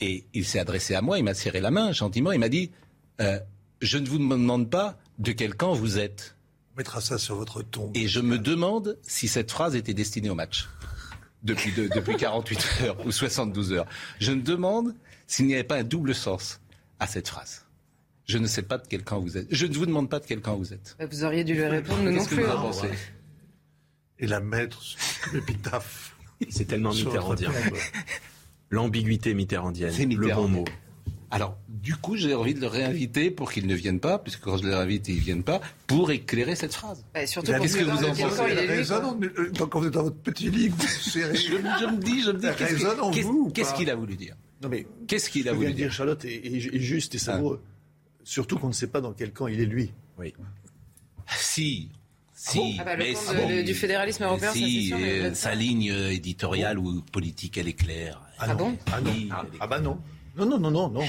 Et il s'est adressé à moi, il m'a serré la main gentiment, il m'a dit euh, Je ne vous demande pas de quel camp vous êtes. On mettra ça sur votre ton. Et je me demande si cette phrase était destinée au match. Depuis, depuis 48 heures ou 72 heures. Je me demande s'il n'y avait pas un double sens à cette phrase. Je ne sais pas de quel camp vous êtes. Je ne vous demande pas de quel camp vous êtes. Bah, vous auriez dû lui répondre, nous non plus. Que vous en pensez? Et la mettre l'épitaphe. C'est tellement mitterrandien. L'ambiguïté mitterrandienne, le bon mot. Alors, du coup, j'ai envie de le réinviter pour qu'il ne vienne pas, puisque quand je le réinvite, il ne viennent pas, pour éclairer cette phrase. Surtout Qu'est-ce que vous en pensez euh, Quand vous êtes dans votre petit livre, je, je, me dis, je me dis, qu'est-ce qu'il a voulu dire Non mais qu'est-ce qu'il a voulu dire Charlotte est, juste et savoureux. Ah. Surtout qu'on ne sait pas dans quel camp il est lui. Oui. Si, si, ah bah, le du fédéralisme européen, si, euh, sa ligne éditoriale ou politique, elle est claire. Ah, ah bon ah, non. ah, bah non. Non, non, non, non, non.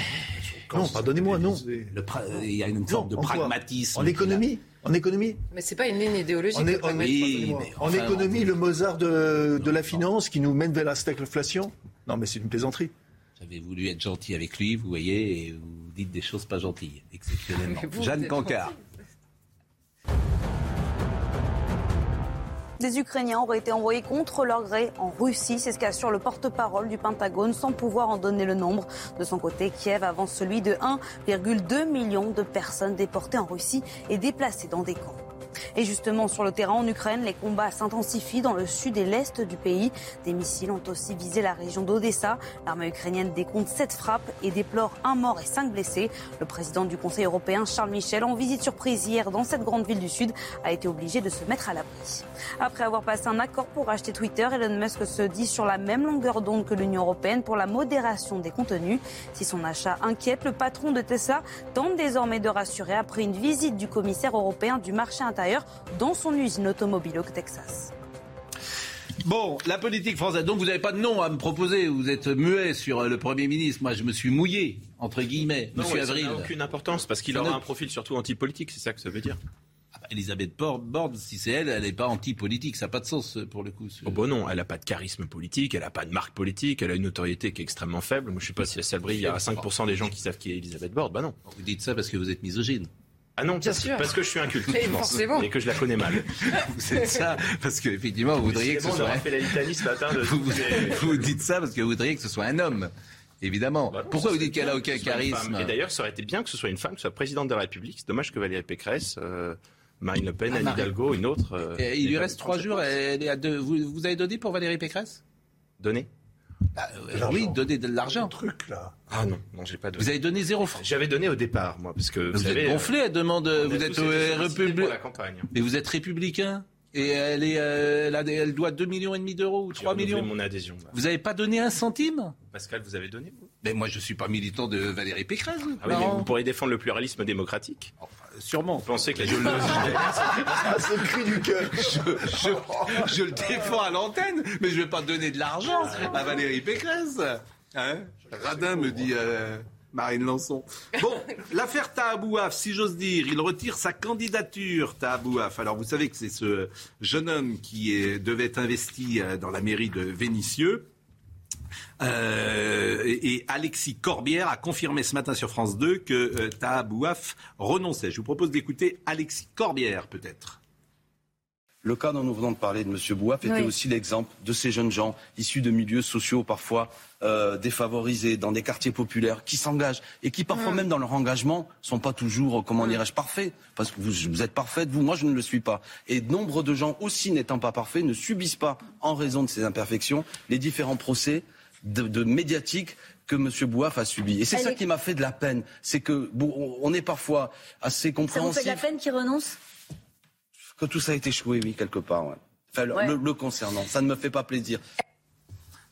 Non, pardonnez-moi, non. il y a une forme de pragmatisme. En économie en économie Mais c'est pas une ligne idéologique. En, économie, le Mozart de, de la finance qui nous mène vers la stagflation Non, mais c'est une plaisanterie. J'avais voulu être gentil avec lui, vous voyez, et vous dites des choses pas gentilles, exceptionnellement. Jeanne Cancard. Des Ukrainiens auraient été envoyés contre leur gré en Russie. C'est ce qu'assure le porte-parole du Pentagone sans pouvoir en donner le nombre. De son côté, Kiev avance celui de 1,2 million de personnes déportées en Russie et déplacées dans des camps. Et justement, sur le terrain en Ukraine, les combats s'intensifient dans le sud et l'est du pays. Des missiles ont aussi visé la région d'Odessa. L'armée ukrainienne décompte sept frappes et déplore un mort et cinq blessés. Le président du Conseil européen, Charles Michel, en visite surprise hier dans cette grande ville du sud, a été obligé de se mettre à l'abri. Après avoir passé un accord pour acheter Twitter, Elon Musk se dit sur la même longueur d'onde que l'Union européenne pour la modération des contenus. Si son achat inquiète, le patron de Tesla tente désormais de rassurer après une visite du commissaire européen du marché intérieur dans son usine automobile au Texas. Bon, la politique française. Donc vous n'avez pas de nom à me proposer. Vous êtes muet sur le Premier ministre. Moi, je me suis mouillé, entre guillemets, non, Monsieur Avril. Ça n'a aucune importance parce qu'il aura un profil surtout antipolitique. C'est ça que ça veut dire. Ah bah, Elisabeth Borne, si c'est elle, elle n'est pas anti-politique. Ça n'a pas de sens pour le coup. Oh bon non, elle n'a pas de charisme politique, elle n'a pas de marque politique, elle a une notoriété qui est extrêmement faible. Moi, je ne sais pas si à Salbris, il y a 5% des gens qui savent qui est Elisabeth Borne. Bah non. Vous dites ça parce que vous êtes misogyne. Ah non, bien sûr. Parce que je suis inculte. Et que je la connais mal. C'est ça, parce qu'effectivement, vous voudriez que ce soit. fait la litanie ce matin de vous, vous dites ça parce que vous voudriez que ce soit un homme. Évidemment. Bah Pourquoi vous dites qu'elle a aucun charisme Et d'ailleurs, ça aurait été bien que ce soit une femme, que ce soit présidente de la République. C'est dommage que Valérie Pécresse, euh, Marine Le Pen, ah, Anne Hidalgo, une autre. Euh, il lui reste trois jours. Elle est à deux. Vous, vous avez donné pour Valérie Pécresse? Donné bah, euh, oui, donner de l'argent. truc là. Ah non, non, j'ai pas donné. Vous avez donné zéro franc. J'avais donné au départ, moi, parce que vous, vous êtes gonflé. Elle demande. Vous êtes républicain. Mais vous êtes républicain. Et elle, est, euh, elle, doit 2 millions et demi d'euros ou 3 millions. mon adhésion. Vous n'avez pas donné un centime? Pascal, vous avez donné vous? Mais moi, je suis pas militant de Valérie Pécresse. Ah oui, mais vous pourriez défendre le pluralisme démocratique. Sûrement. Vous pensez que la C'est le cri du cœur. Je, le défends à l'antenne, mais je ne vais pas donner de l'argent à Valérie Pécresse. Hein Radin me dit. Euh, Marine Lançon. Bon, l'affaire Tahabouaf, si j'ose dire, il retire sa candidature, Tahabouaf. Alors, vous savez que c'est ce jeune homme qui devait être investi dans la mairie de Vénissieux. Euh, et Alexis Corbière a confirmé ce matin sur France 2 que euh, Tahabouaf renonçait. Je vous propose d'écouter Alexis Corbière, peut-être. Le cas dont nous venons de parler de M. Bouaf était aussi l'exemple de ces jeunes gens issus de milieux sociaux parfois euh, défavorisés, dans des quartiers populaires, qui s'engagent et qui parfois même dans leur engagement sont pas toujours, comment dirais-je, parfaits. Parce que vous, êtes parfaite, vous, moi je ne le suis pas. Et nombre de gens aussi n'étant pas parfaits ne subissent pas, en raison de ces imperfections, les différents procès de, médiatiques que M. Bouaf a subi. Et c'est ça qui m'a fait de la peine. C'est que bon, on est parfois assez compréhensif. Ça vous fait de la peine qu'il renonce? Que tout ça a été échoué, oui, quelque part. Enfin, Le, concernant, ça ne me fait pas plaisir.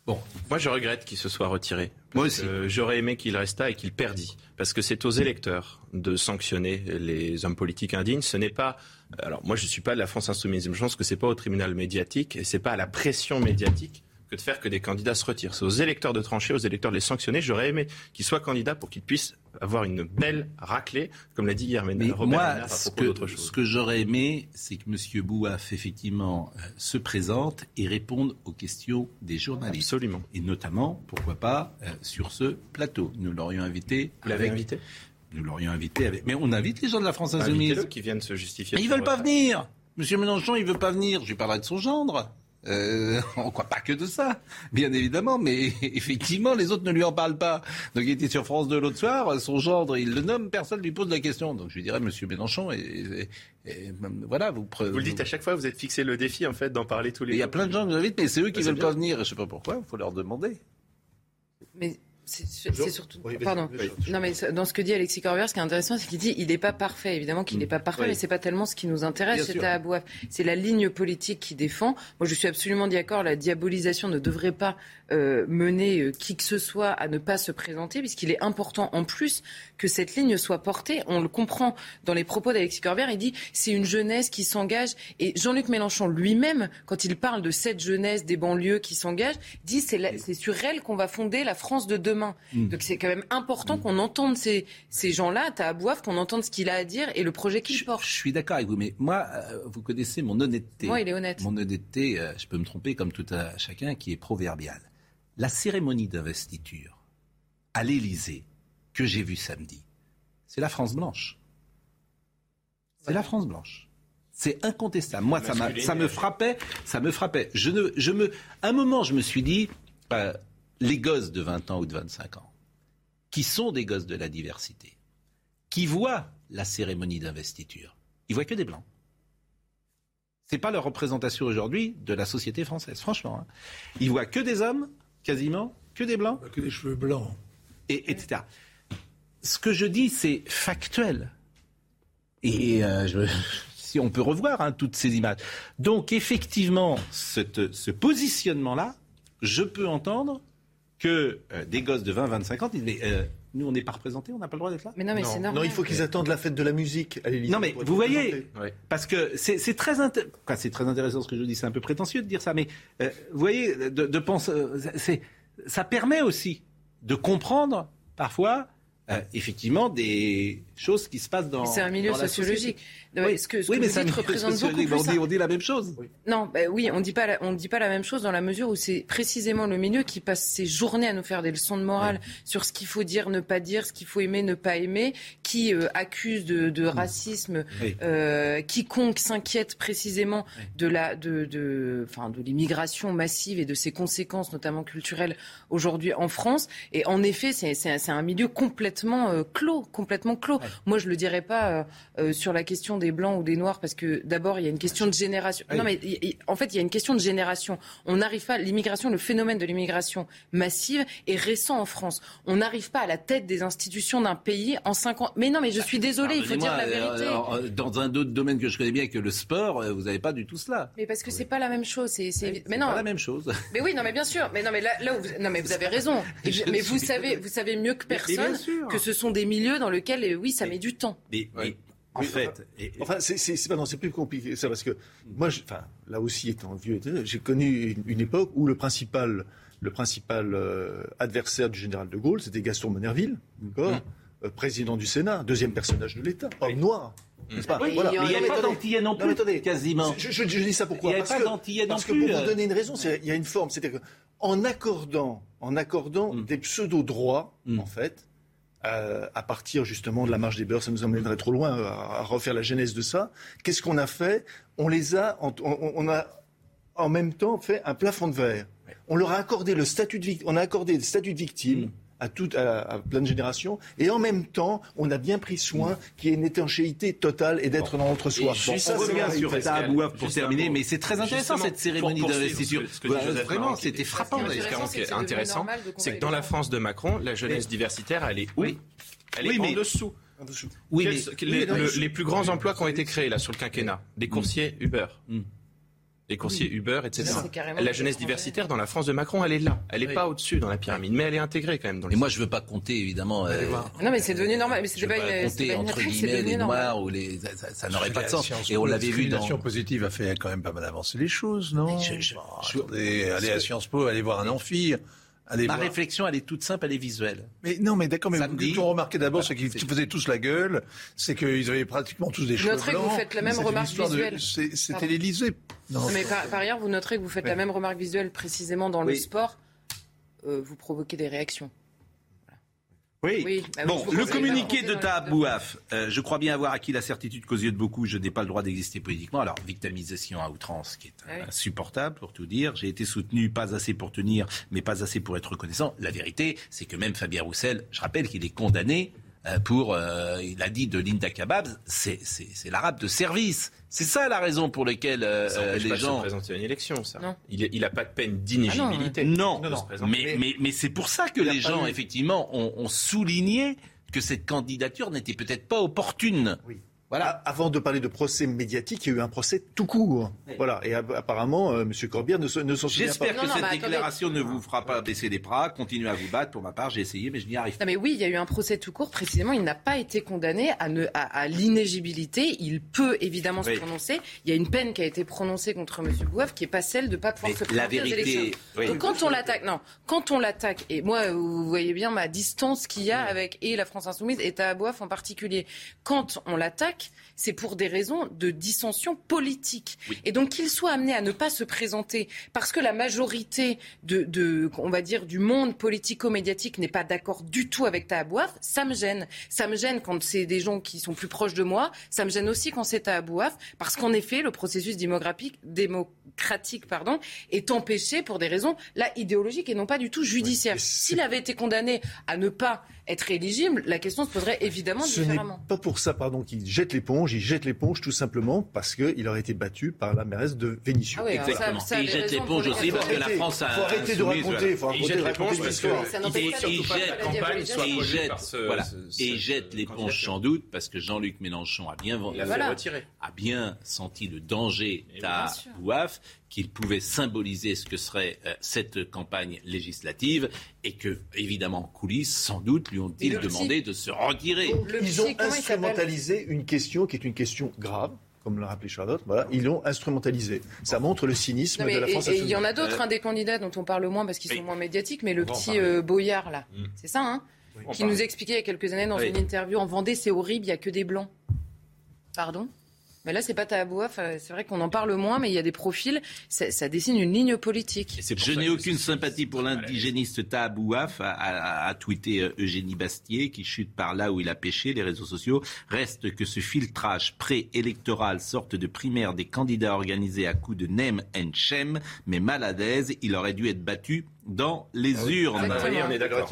Bon, moi je regrette qu'il se soit retiré. Moi aussi. J'aurais aimé qu'il restât et qu'il perdît. Parce que c'est aux électeurs de sanctionner les hommes politiques indignes. Ce n'est pas. Alors moi je ne suis pas de la France Insoumise. Je pense que ce n'est pas au tribunal médiatique et ce n'est pas à la pression médiatique que de faire que des candidats se retirent. C'est aux électeurs de trancher, aux électeurs de les sanctionner. J'aurais aimé qu'ils soient candidats pour qu'ils puissent avoir une belle raclée, comme l'a dit hier Mais moi, ce que, ce que j'aurais aimé, c'est que M. Bouaf, effectivement, euh, se présente et réponde aux questions des journalistes. Absolument. Et notamment, pourquoi pas, euh, sur ce plateau. Nous l'aurions invité. Vous l'avez invité? Nous l'aurions invité avec... Mais on invite les gens de la France Insoumise. qui viennent se justifier. ils veulent pas venir Monsieur Mélenchon, il veut pas venir. Je lui parlerai de son gendre. Euh, on croit pas que de ça, bien évidemment, mais effectivement, les autres ne lui en parlent pas. Donc il était sur France 2 l'autre soir, son gendre, il le nomme, personne ne lui pose la question. Donc je lui dirais, Monsieur Mélenchon, et, voilà, vous... Vous le dites à chaque fois, vous êtes fixé le défi, en fait, d'en parler tous les Il y a plein de gens qui invitent, mais c'est eux qui ne veulent pas venir, je sais pas pourquoi, il faut leur demander. Mais c'est surtout. pardon. Non, mais dans ce que dit Alexis Corbière, ce qui est intéressant, c'est qu'il dit il n'est pas parfait. Évidemment qu'il n'est pas parfait, mais c'est pas tellement ce qui nous intéresse chez Tahabouaf. C'est la ligne politique qui défend. Moi, je suis absolument d'accord. La diabolisation ne devrait pas euh, mener euh, qui que ce soit à ne pas se présenter, puisqu'il est important en plus que cette ligne soit portée. On le comprend dans les propos d'Alexis Corbière. Il dit c'est une jeunesse qui s'engage. Et Jean-Luc Mélenchon lui-même, quand il parle de cette jeunesse des banlieues qui s'engage, dit c'est sur elle qu'on va fonder la France de demain. Mm. Donc c'est quand même important qu'on entende ces, ces gens-là, Tahabouaf, qu'on entende ce qu'il a à dire et le projet qu'il porte. Je suis d'accord avec vous, mais moi, euh, vous connaissez mon honnêteté. Moi, il est honnête. Mon honnêteté, je peux me tromper comme tout à chacun, qui est proverbial la cérémonie d'investiture à l'Élysée que j'ai vue samedi, c'est la France blanche. C'est la France blanche. C'est incontestable. Moi, ça, ça, me frappait. Ça me frappait. Je ne, je me, un moment, je me suis dit, euh, les gosses de 20 ans ou de 25 ans, qui sont des gosses de la diversité, qui voient la cérémonie d'investiture, ils voient que des blancs. C'est pas leur représentation aujourd'hui de la société française, franchement. Hein. Ils voient que des hommes, quasiment, que des blancs. Que des cheveux blancs. Et, etc. Ce que je dis, c'est factuel. Et euh, je, si on peut revoir hein, toutes ces images. Donc effectivement, ce positionnement-là, je peux entendre que euh, des gosses de 20, 25 ans disent mais euh, nous, on n'est pas représentés, on n'a pas le droit d'être là. Mais non, mais c'est normal. Non, il faut qu'ils attendent la fête de la musique à l'Élysée. Non, mais vous voyez, parce que c'est très, c'est très intéressant ce que je dis, c'est un peu prétentieux de dire ça, mais euh, vous voyez, de, de penser, ça permet aussi de comprendre parfois euh, effectivement des choses qui se passent dans. C'est un milieu sociologique. oui, ce que, ce oui, mais ça représente beaucoup plus. On dit, on dit, la même chose. Non, bah oui, on dit pas, on dit pas la même chose dans la mesure où c'est précisément le milieu qui passe ses journées à nous faire des leçons de morale sur ce qu'il faut dire, ne pas dire, ce qu'il faut aimer, ne pas aimer, qui euh, accuse de, de racisme euh, quiconque s'inquiète précisément de la, de, de, enfin, de l'immigration massive et de ses conséquences, notamment culturelles, aujourd'hui en France. Et en effet, c'est un milieu complètement complètement euh, clos, complètement clos. Moi, je le dirais pas euh, euh, sur la question des blancs ou des noirs parce que d'abord il y a une question de génération. Non, mais en fait, il y a une question de génération. On n'arrive pas. L'immigration, le phénomène de l'immigration massive est récent en France. On n'arrive pas à la tête des institutions d'un pays en 50. Mais non, mais je suis désolé, il faut dire la vérité. dans un autre domaine que je connais bien, que le sport, vous n'avez pas du tout cela. Mais parce que c'est pas la même chose. C'est, mais non. Pas la même chose. Mais oui, non, mais bien sûr. Mais non, mais là, là vous... non, mais vous avez raison. mais vous savez, vous savez mieux que personne que ce sont des milieux dans lesquels, euh, oui, ça met du temps. Mais, en fait, enfin, c'est plus compliqué ça parce que moi, enfin, là aussi étant vieux, j'ai connu une, époque où le principal, le principal euh, adversaire du général de Gaulle, c'était Gaston Monerville, d'accord, mmh. euh, président du Sénat, deuxième personnage de l'État, homme noir. Mmh. Pas? Il n'y a, pas d'antillais non plus, quasiment. Je, dis ça pourquoi? Il n'y a pas d'antillais non parce plus. Parce que pour vous donner une raison, il y a une forme. C'est-à-dire qu'en accordant, en accordant mmh. des pseudo-droits, en fait, euh, à partir justement de la marge des beurs, ça nous emmènerait trop loin euh, à, refaire la genèse de ça. Qu'est-ce qu'on a fait? On les a, on, a en même temps fait un plafond de verre. On leur a accordé le statut de on a accordé le statut de victime. Mm à, toute, à, plein de générations. Et en même temps, on a bien pris soin qu'il y ait une étanchéité totale et d'être dans notre soi. Bon, on revient sur Tahabouaf pour terminer, mais c'est très intéressant cette cérémonie d'investiture. Vraiment, c'était frappant. Ce qui est intéressant, c'est que dans la France de Macron, la jeunesse diversitaire, elle est où? Elle est en dessous. Oui, mais, les, plus grands emplois qui ont été créés là sur le quinquennat, des coursiers Uber. Les coursiers Uber, etc. La jeunesse diversitaire dans la France de Macron, elle est là. Elle n'est pas au-dessus dans la pyramide, mais elle est intégrée quand même. Dans et moi, je veux pas compter évidemment. Euh, non, mais c'est devenu normal. Mais je pas, pas compter entre guillemets les noirs ou les. Ça, n'aurait pas de sens. Et on l'avait vu dans. positive a fait quand même pas mal avancer les choses, non? Je, je, Allez à Sciences Po, allez voir un amphi. Ma réflexion, elle est toute simple, elle est visuelle. Mais non, mais d'accord, mais ce que ont remarqué d'abord, c'est qu'ils faisaient tous la gueule, c'est qu'ils avaient pratiquement tous des cheveux blancs. que vous faites la même remarque visuelle. C'était l'Élysée. Mais par, ailleurs, vous noterez que vous faites la même remarque visuelle précisément dans le sport. Euh, vous provoquez des réactions. Oui. Bah bon, le communiqué de Tahabouaf, euh, je crois bien avoir acquis la certitude qu'aux yeux de beaucoup, je n'ai pas le droit d'exister politiquement. Alors, victimisation à outrance, qui est insupportable, pour tout dire. J'ai été soutenu, pas assez pour tenir, mais pas assez pour être reconnaissant. La vérité, c'est que même Fabien Roussel, je rappelle qu'il est condamné pour, euh, il a dit de Linda Kabab, c'est l'arabe de service. C'est ça la raison pour laquelle euh, les gens. se présenter à une élection, ça. Non. Il n'a pas de peine d'inéligibilité. Ah non, non, mais, mais, mais c'est pour ça que les gens, effectivement, ont, ont souligné que cette candidature n'était peut-être pas opportune. Oui. Voilà. Avant de parler de procès médiatique, il y a eu un procès tout court. Voilà. Et apparemment, euh, M. Corbière ne, ne s'en souvient pas. J'espère que cette déclaration ne vous fera pas baisser les bras. Continuez à vous battre. Pour ma part, j'ai essayé, mais je n'y arrive pas. Non, mais oui, il y a eu un procès tout court. Précisément, il n'a pas été condamné à, à, l'inégibilité. Il peut évidemment se prononcer. Il y a une peine qui a été prononcée contre M. Bouaf qui n'est pas celle de ne pas pouvoir se présenter la vérité, aux élections. Donc quand on l'attaque, non, quand on l'attaque, et moi, vous voyez bien ma distance qu'il y a avec et la France Insoumise et Tahabouaf en particulier. Quand on l'attaque, like c'est pour des raisons de dissension politique. Et donc qu'il soit amené à ne pas se présenter parce que la majorité de, on va dire, du monde politico-médiatique n'est pas d'accord du tout avec Tahabouaf, ça me gêne. Ça me gêne quand c'est des gens qui sont plus proches de moi. Ça me gêne aussi quand c'est Tahabouaf parce qu'en effet, le processus démocratique, pardon, est empêché pour des raisons là idéologiques et non pas du tout judiciaires. S'il avait été condamné à ne pas être éligible, la question se poserait évidemment différemment. Ce n'est pas pour ça, pardon, qu'il jette l'éponge. Il jette l'éponge tout simplement parce qu'il aurait été battu par la mairesse de Vénissieux. Ah Exactement. Ça, ça il jette l'éponge aussi parce que la France a. Il faut arrêter de raconter. Il faut arrêter de raconter l'histoire. Et il jette l'éponge sans doute parce que Jean-Luc Mélenchon a bien, a bien senti le danger d'Abouaf qu'il pouvait symboliser ce que serait euh, cette campagne législative et que, évidemment, coulisses, sans doute, lui ont-ils demandé de se retirer. Ils ont instrumentalisé une question qui est une question grave comme l'a rappelé Charlotte, voilà, ils l'ont instrumentalisé. Ça montre le cynisme de la France. Et il y en a d'autres, un des candidats dont on parle moins parce qu'ils sont moins médiatiques, mais le petit euh, Boyard, là, mm. c'est ça, hein Qui nous expliquait il y a quelques années dans une interview en Vendée, c'est horrible, il n'y a que des blancs. Pardon mais là, c'est pas Tahabouaf. C'est vrai qu'on en parle moins, mais il y a des profils. Ça, dessine une ligne politique. Je n'ai aucune sympathie pour l'indigéniste Tahabouaf, a, a, tweeté euh, Eugénie Bastier, qui chute par là où il a pêché, les réseaux sociaux. Reste que ce filtrage préélectoral sorte de primaire des candidats organisés à coups de nem and shem, mais maladaise, il aurait dû être battu dans les ah urnes. Ah on est d'accord.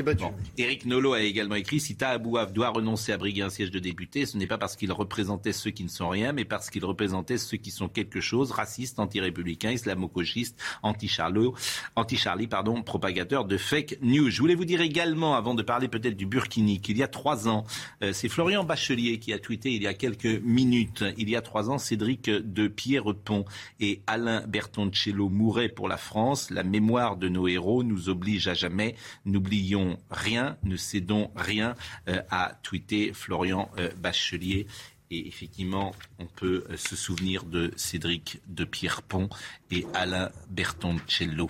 Éric Nolot a également écrit si Tahabouaf doit renoncer à briguer un siège de député, ce n'est pas parce qu'il représentait ceux qui ne sont rien, mais parce qu'il représentait ceux qui sont quelque chose, racistes, anti-républicains, islamo-gauchistes, anti-Charlie, anti pardon, propagateurs de fake news. Je voulais vous dire également, avant de parler peut-être du Burkini, qu'il y a trois ans, euh, c'est Florian Bachelier qui a tweeté il y a quelques minutes, il y a trois ans, Cédric de Pierrepont et Alain Bertoncello mouraient pour la France, la mémoire de nos héros nous oblige à jamais. N'oublions rien, ne cédons rien, euh, à tweeter Florian euh, Bachelier. Et effectivement, on peut euh, se souvenir de Cédric de Pierrepont et Alain Bertoncello.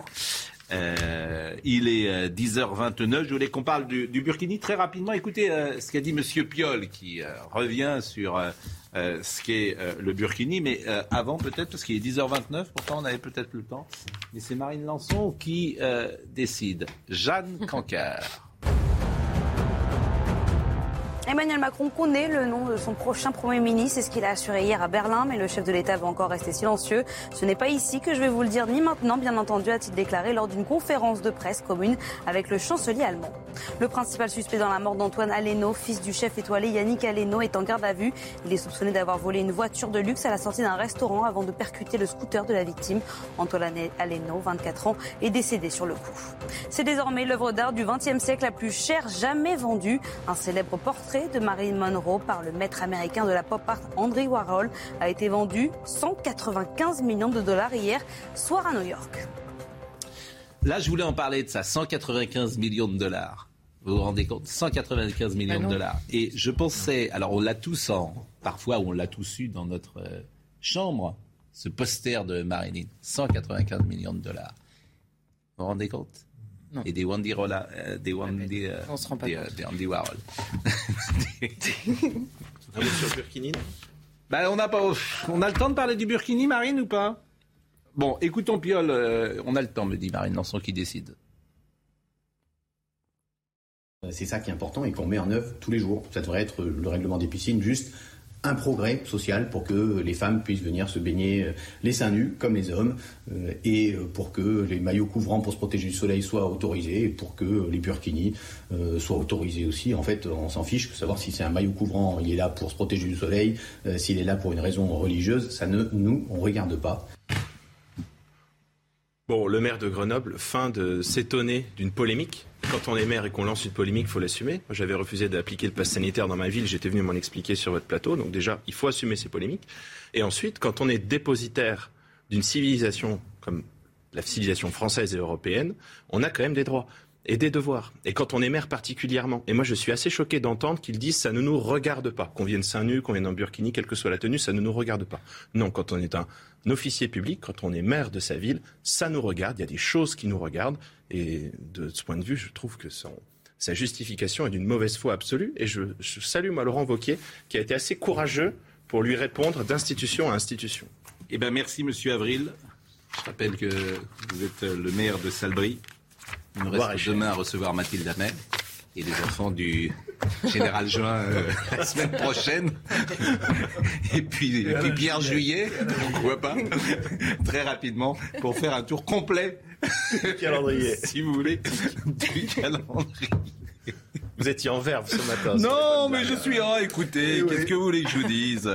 Il est 10h29. Je voulais qu'on parle du, Burkini très rapidement. Écoutez ce qu'a dit Monsieur Piolle, qui revient sur euh, ce qu'est euh, le Burkini. Mais euh, avant, peut-être, parce qu'il est 10h29, pourtant on avait peut-être le temps. Mais c'est Marine Lançon qui décide. Jeanne Cancard. Emmanuel Macron connaît le nom de son prochain Premier ministre, c'est ce qu'il a assuré hier à Berlin, mais le chef de l'État va encore rester silencieux. Ce n'est pas ici que je vais vous le dire, ni maintenant, bien entendu, a-t-il déclaré lors d'une conférence de presse commune avec le chancelier allemand. Le principal suspect dans la mort d'Antoine Aleno, fils du chef étoilé Yannick Aleno, est en garde à vue. Il est soupçonné d'avoir volé une voiture de luxe à la sortie d'un restaurant avant de percuter le scooter de la victime. Antoine Aleno, 24 ans, est décédé sur le coup. C'est désormais l'œuvre d'art du XXe siècle la plus chère jamais vendue. Un célèbre portrait de Marilyn Monroe par le maître américain de la pop art Andrew Warhol a été vendu 195 millions de dollars hier soir à New York. Là, je voulais en parler de ça, 195 millions de dollars. Vous vous rendez compte? 195 millions de dollars. Et je pensais, alors on l'a tous en, parfois on l'a tous eu dans notre euh, chambre, ce poster de Marilyn, 195 millions de dollars. Vous vous rendez compte? Et des Wandy Rolla, euh, des Wandy, euh, On se rend pas des, euh, des Andy Warhol. sur Burkini bah, on, a pas, on a le temps de parler du Burkini, Marine, ou pas? Bon, écoutons Piol, on a le temps, me dit Marine Lançon, qui décide. C'est ça qui est important et qu'on met en œuvre tous les jours. Ça devrait être le règlement des piscines, juste un progrès social pour que les femmes puissent venir se baigner euh, les seins nus comme les hommes euh, et euh, pour que les maillots couvrants pour se protéger du soleil soient autorisés et pour que les burkinis soient autorisés aussi. En fait, on s'en fiche de savoir si c'est un maillot couvrant, il est là pour se protéger du soleil, s'il est là pour une raison religieuse, ça ne nous on regarde pas. Bon, le maire de Grenoble fin de s'étonner d'une polémique quand on est maire et qu'on lance une polémique, il faut l'assumer. J'avais refusé d'appliquer le pass sanitaire dans ma ville, j'étais venu m'en expliquer sur votre plateau. Donc déjà, il faut assumer ces polémiques. Et ensuite, quand on est dépositaire d'une civilisation comme la civilisation française et européenne, on a quand même des droits et des devoirs. Et quand on est maire particulièrement. Et moi, je suis assez choqué d'entendre qu'ils disent ça ne nous regarde pas. Qu'on vienne seins nus, qu'on vienne en burkini, quelle que soit la tenue, ça ne nous regarde pas. Non, quand on est un officier public, quand on est maire de sa ville, ça nous regarde. Il y a des choses qui nous regardent. Et de ce point de vue, je trouve que sa justification est d'une mauvaise foi absolue. Et je, salue, moi, Laurent Wauquiez, qui a été assez courageux pour lui répondre d'institution à institution. Eh bien, merci, Monsieur Avril. Je rappelle que vous êtes le maire de Salbris. Il nous reste demain à recevoir Mathilde Amel et les enfants du général Juin euh, la semaine prochaine. et puis, et puis Pierre Juillet, pourquoi pas, très rapidement, pour faire un tour complet calendrier. si vous voulez, du calendrier. Vous étiez en verve ce matin. Non, mais je suis. Oh, écoutez, qu'est-ce que vous voulez que je vous dise?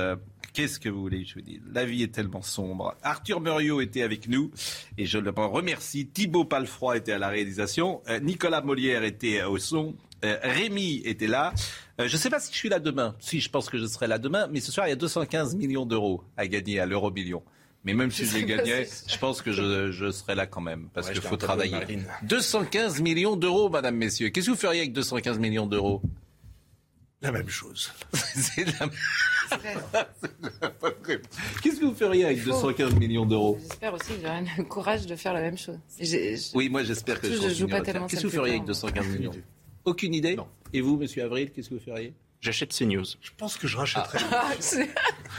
Qu'est-ce que vous voulez que je vous dise? La vie est tellement sombre. Arthur Muriot était avec nous et je le remercie. Thibaut Palfroy était à la réalisation. Euh, Nicolas Molière était au son. Euh, Rémi était là. Euh, je ne sais pas si je suis là demain. Si, je pense que je serai là demain. Mais ce soir, il y a 215 millions d'euros à gagner à l'euro million. Mais même si je les gagnais, je pense que je, serai là quand même, parce qu'il faut travailler. 215 millions d'euros, madame, messieurs. Qu'est-ce que vous feriez avec 215 millions d'euros? La même chose. C'est la... Qu'est-ce que vous feriez avec 215 millions d'euros? J'espère aussi que j'aurai le courage de faire la même chose. Oui, moi j'espère que je, je joue pas tellement. Qu'est-ce que vous feriez avec 215 millions? Aucune idée non. Et vous, monsieur Avril, qu'est-ce que vous feriez? J'achète CNews. Je pense que je rachèterais.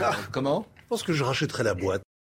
Ah. Comment? Je pense que je rachèterais la boîte.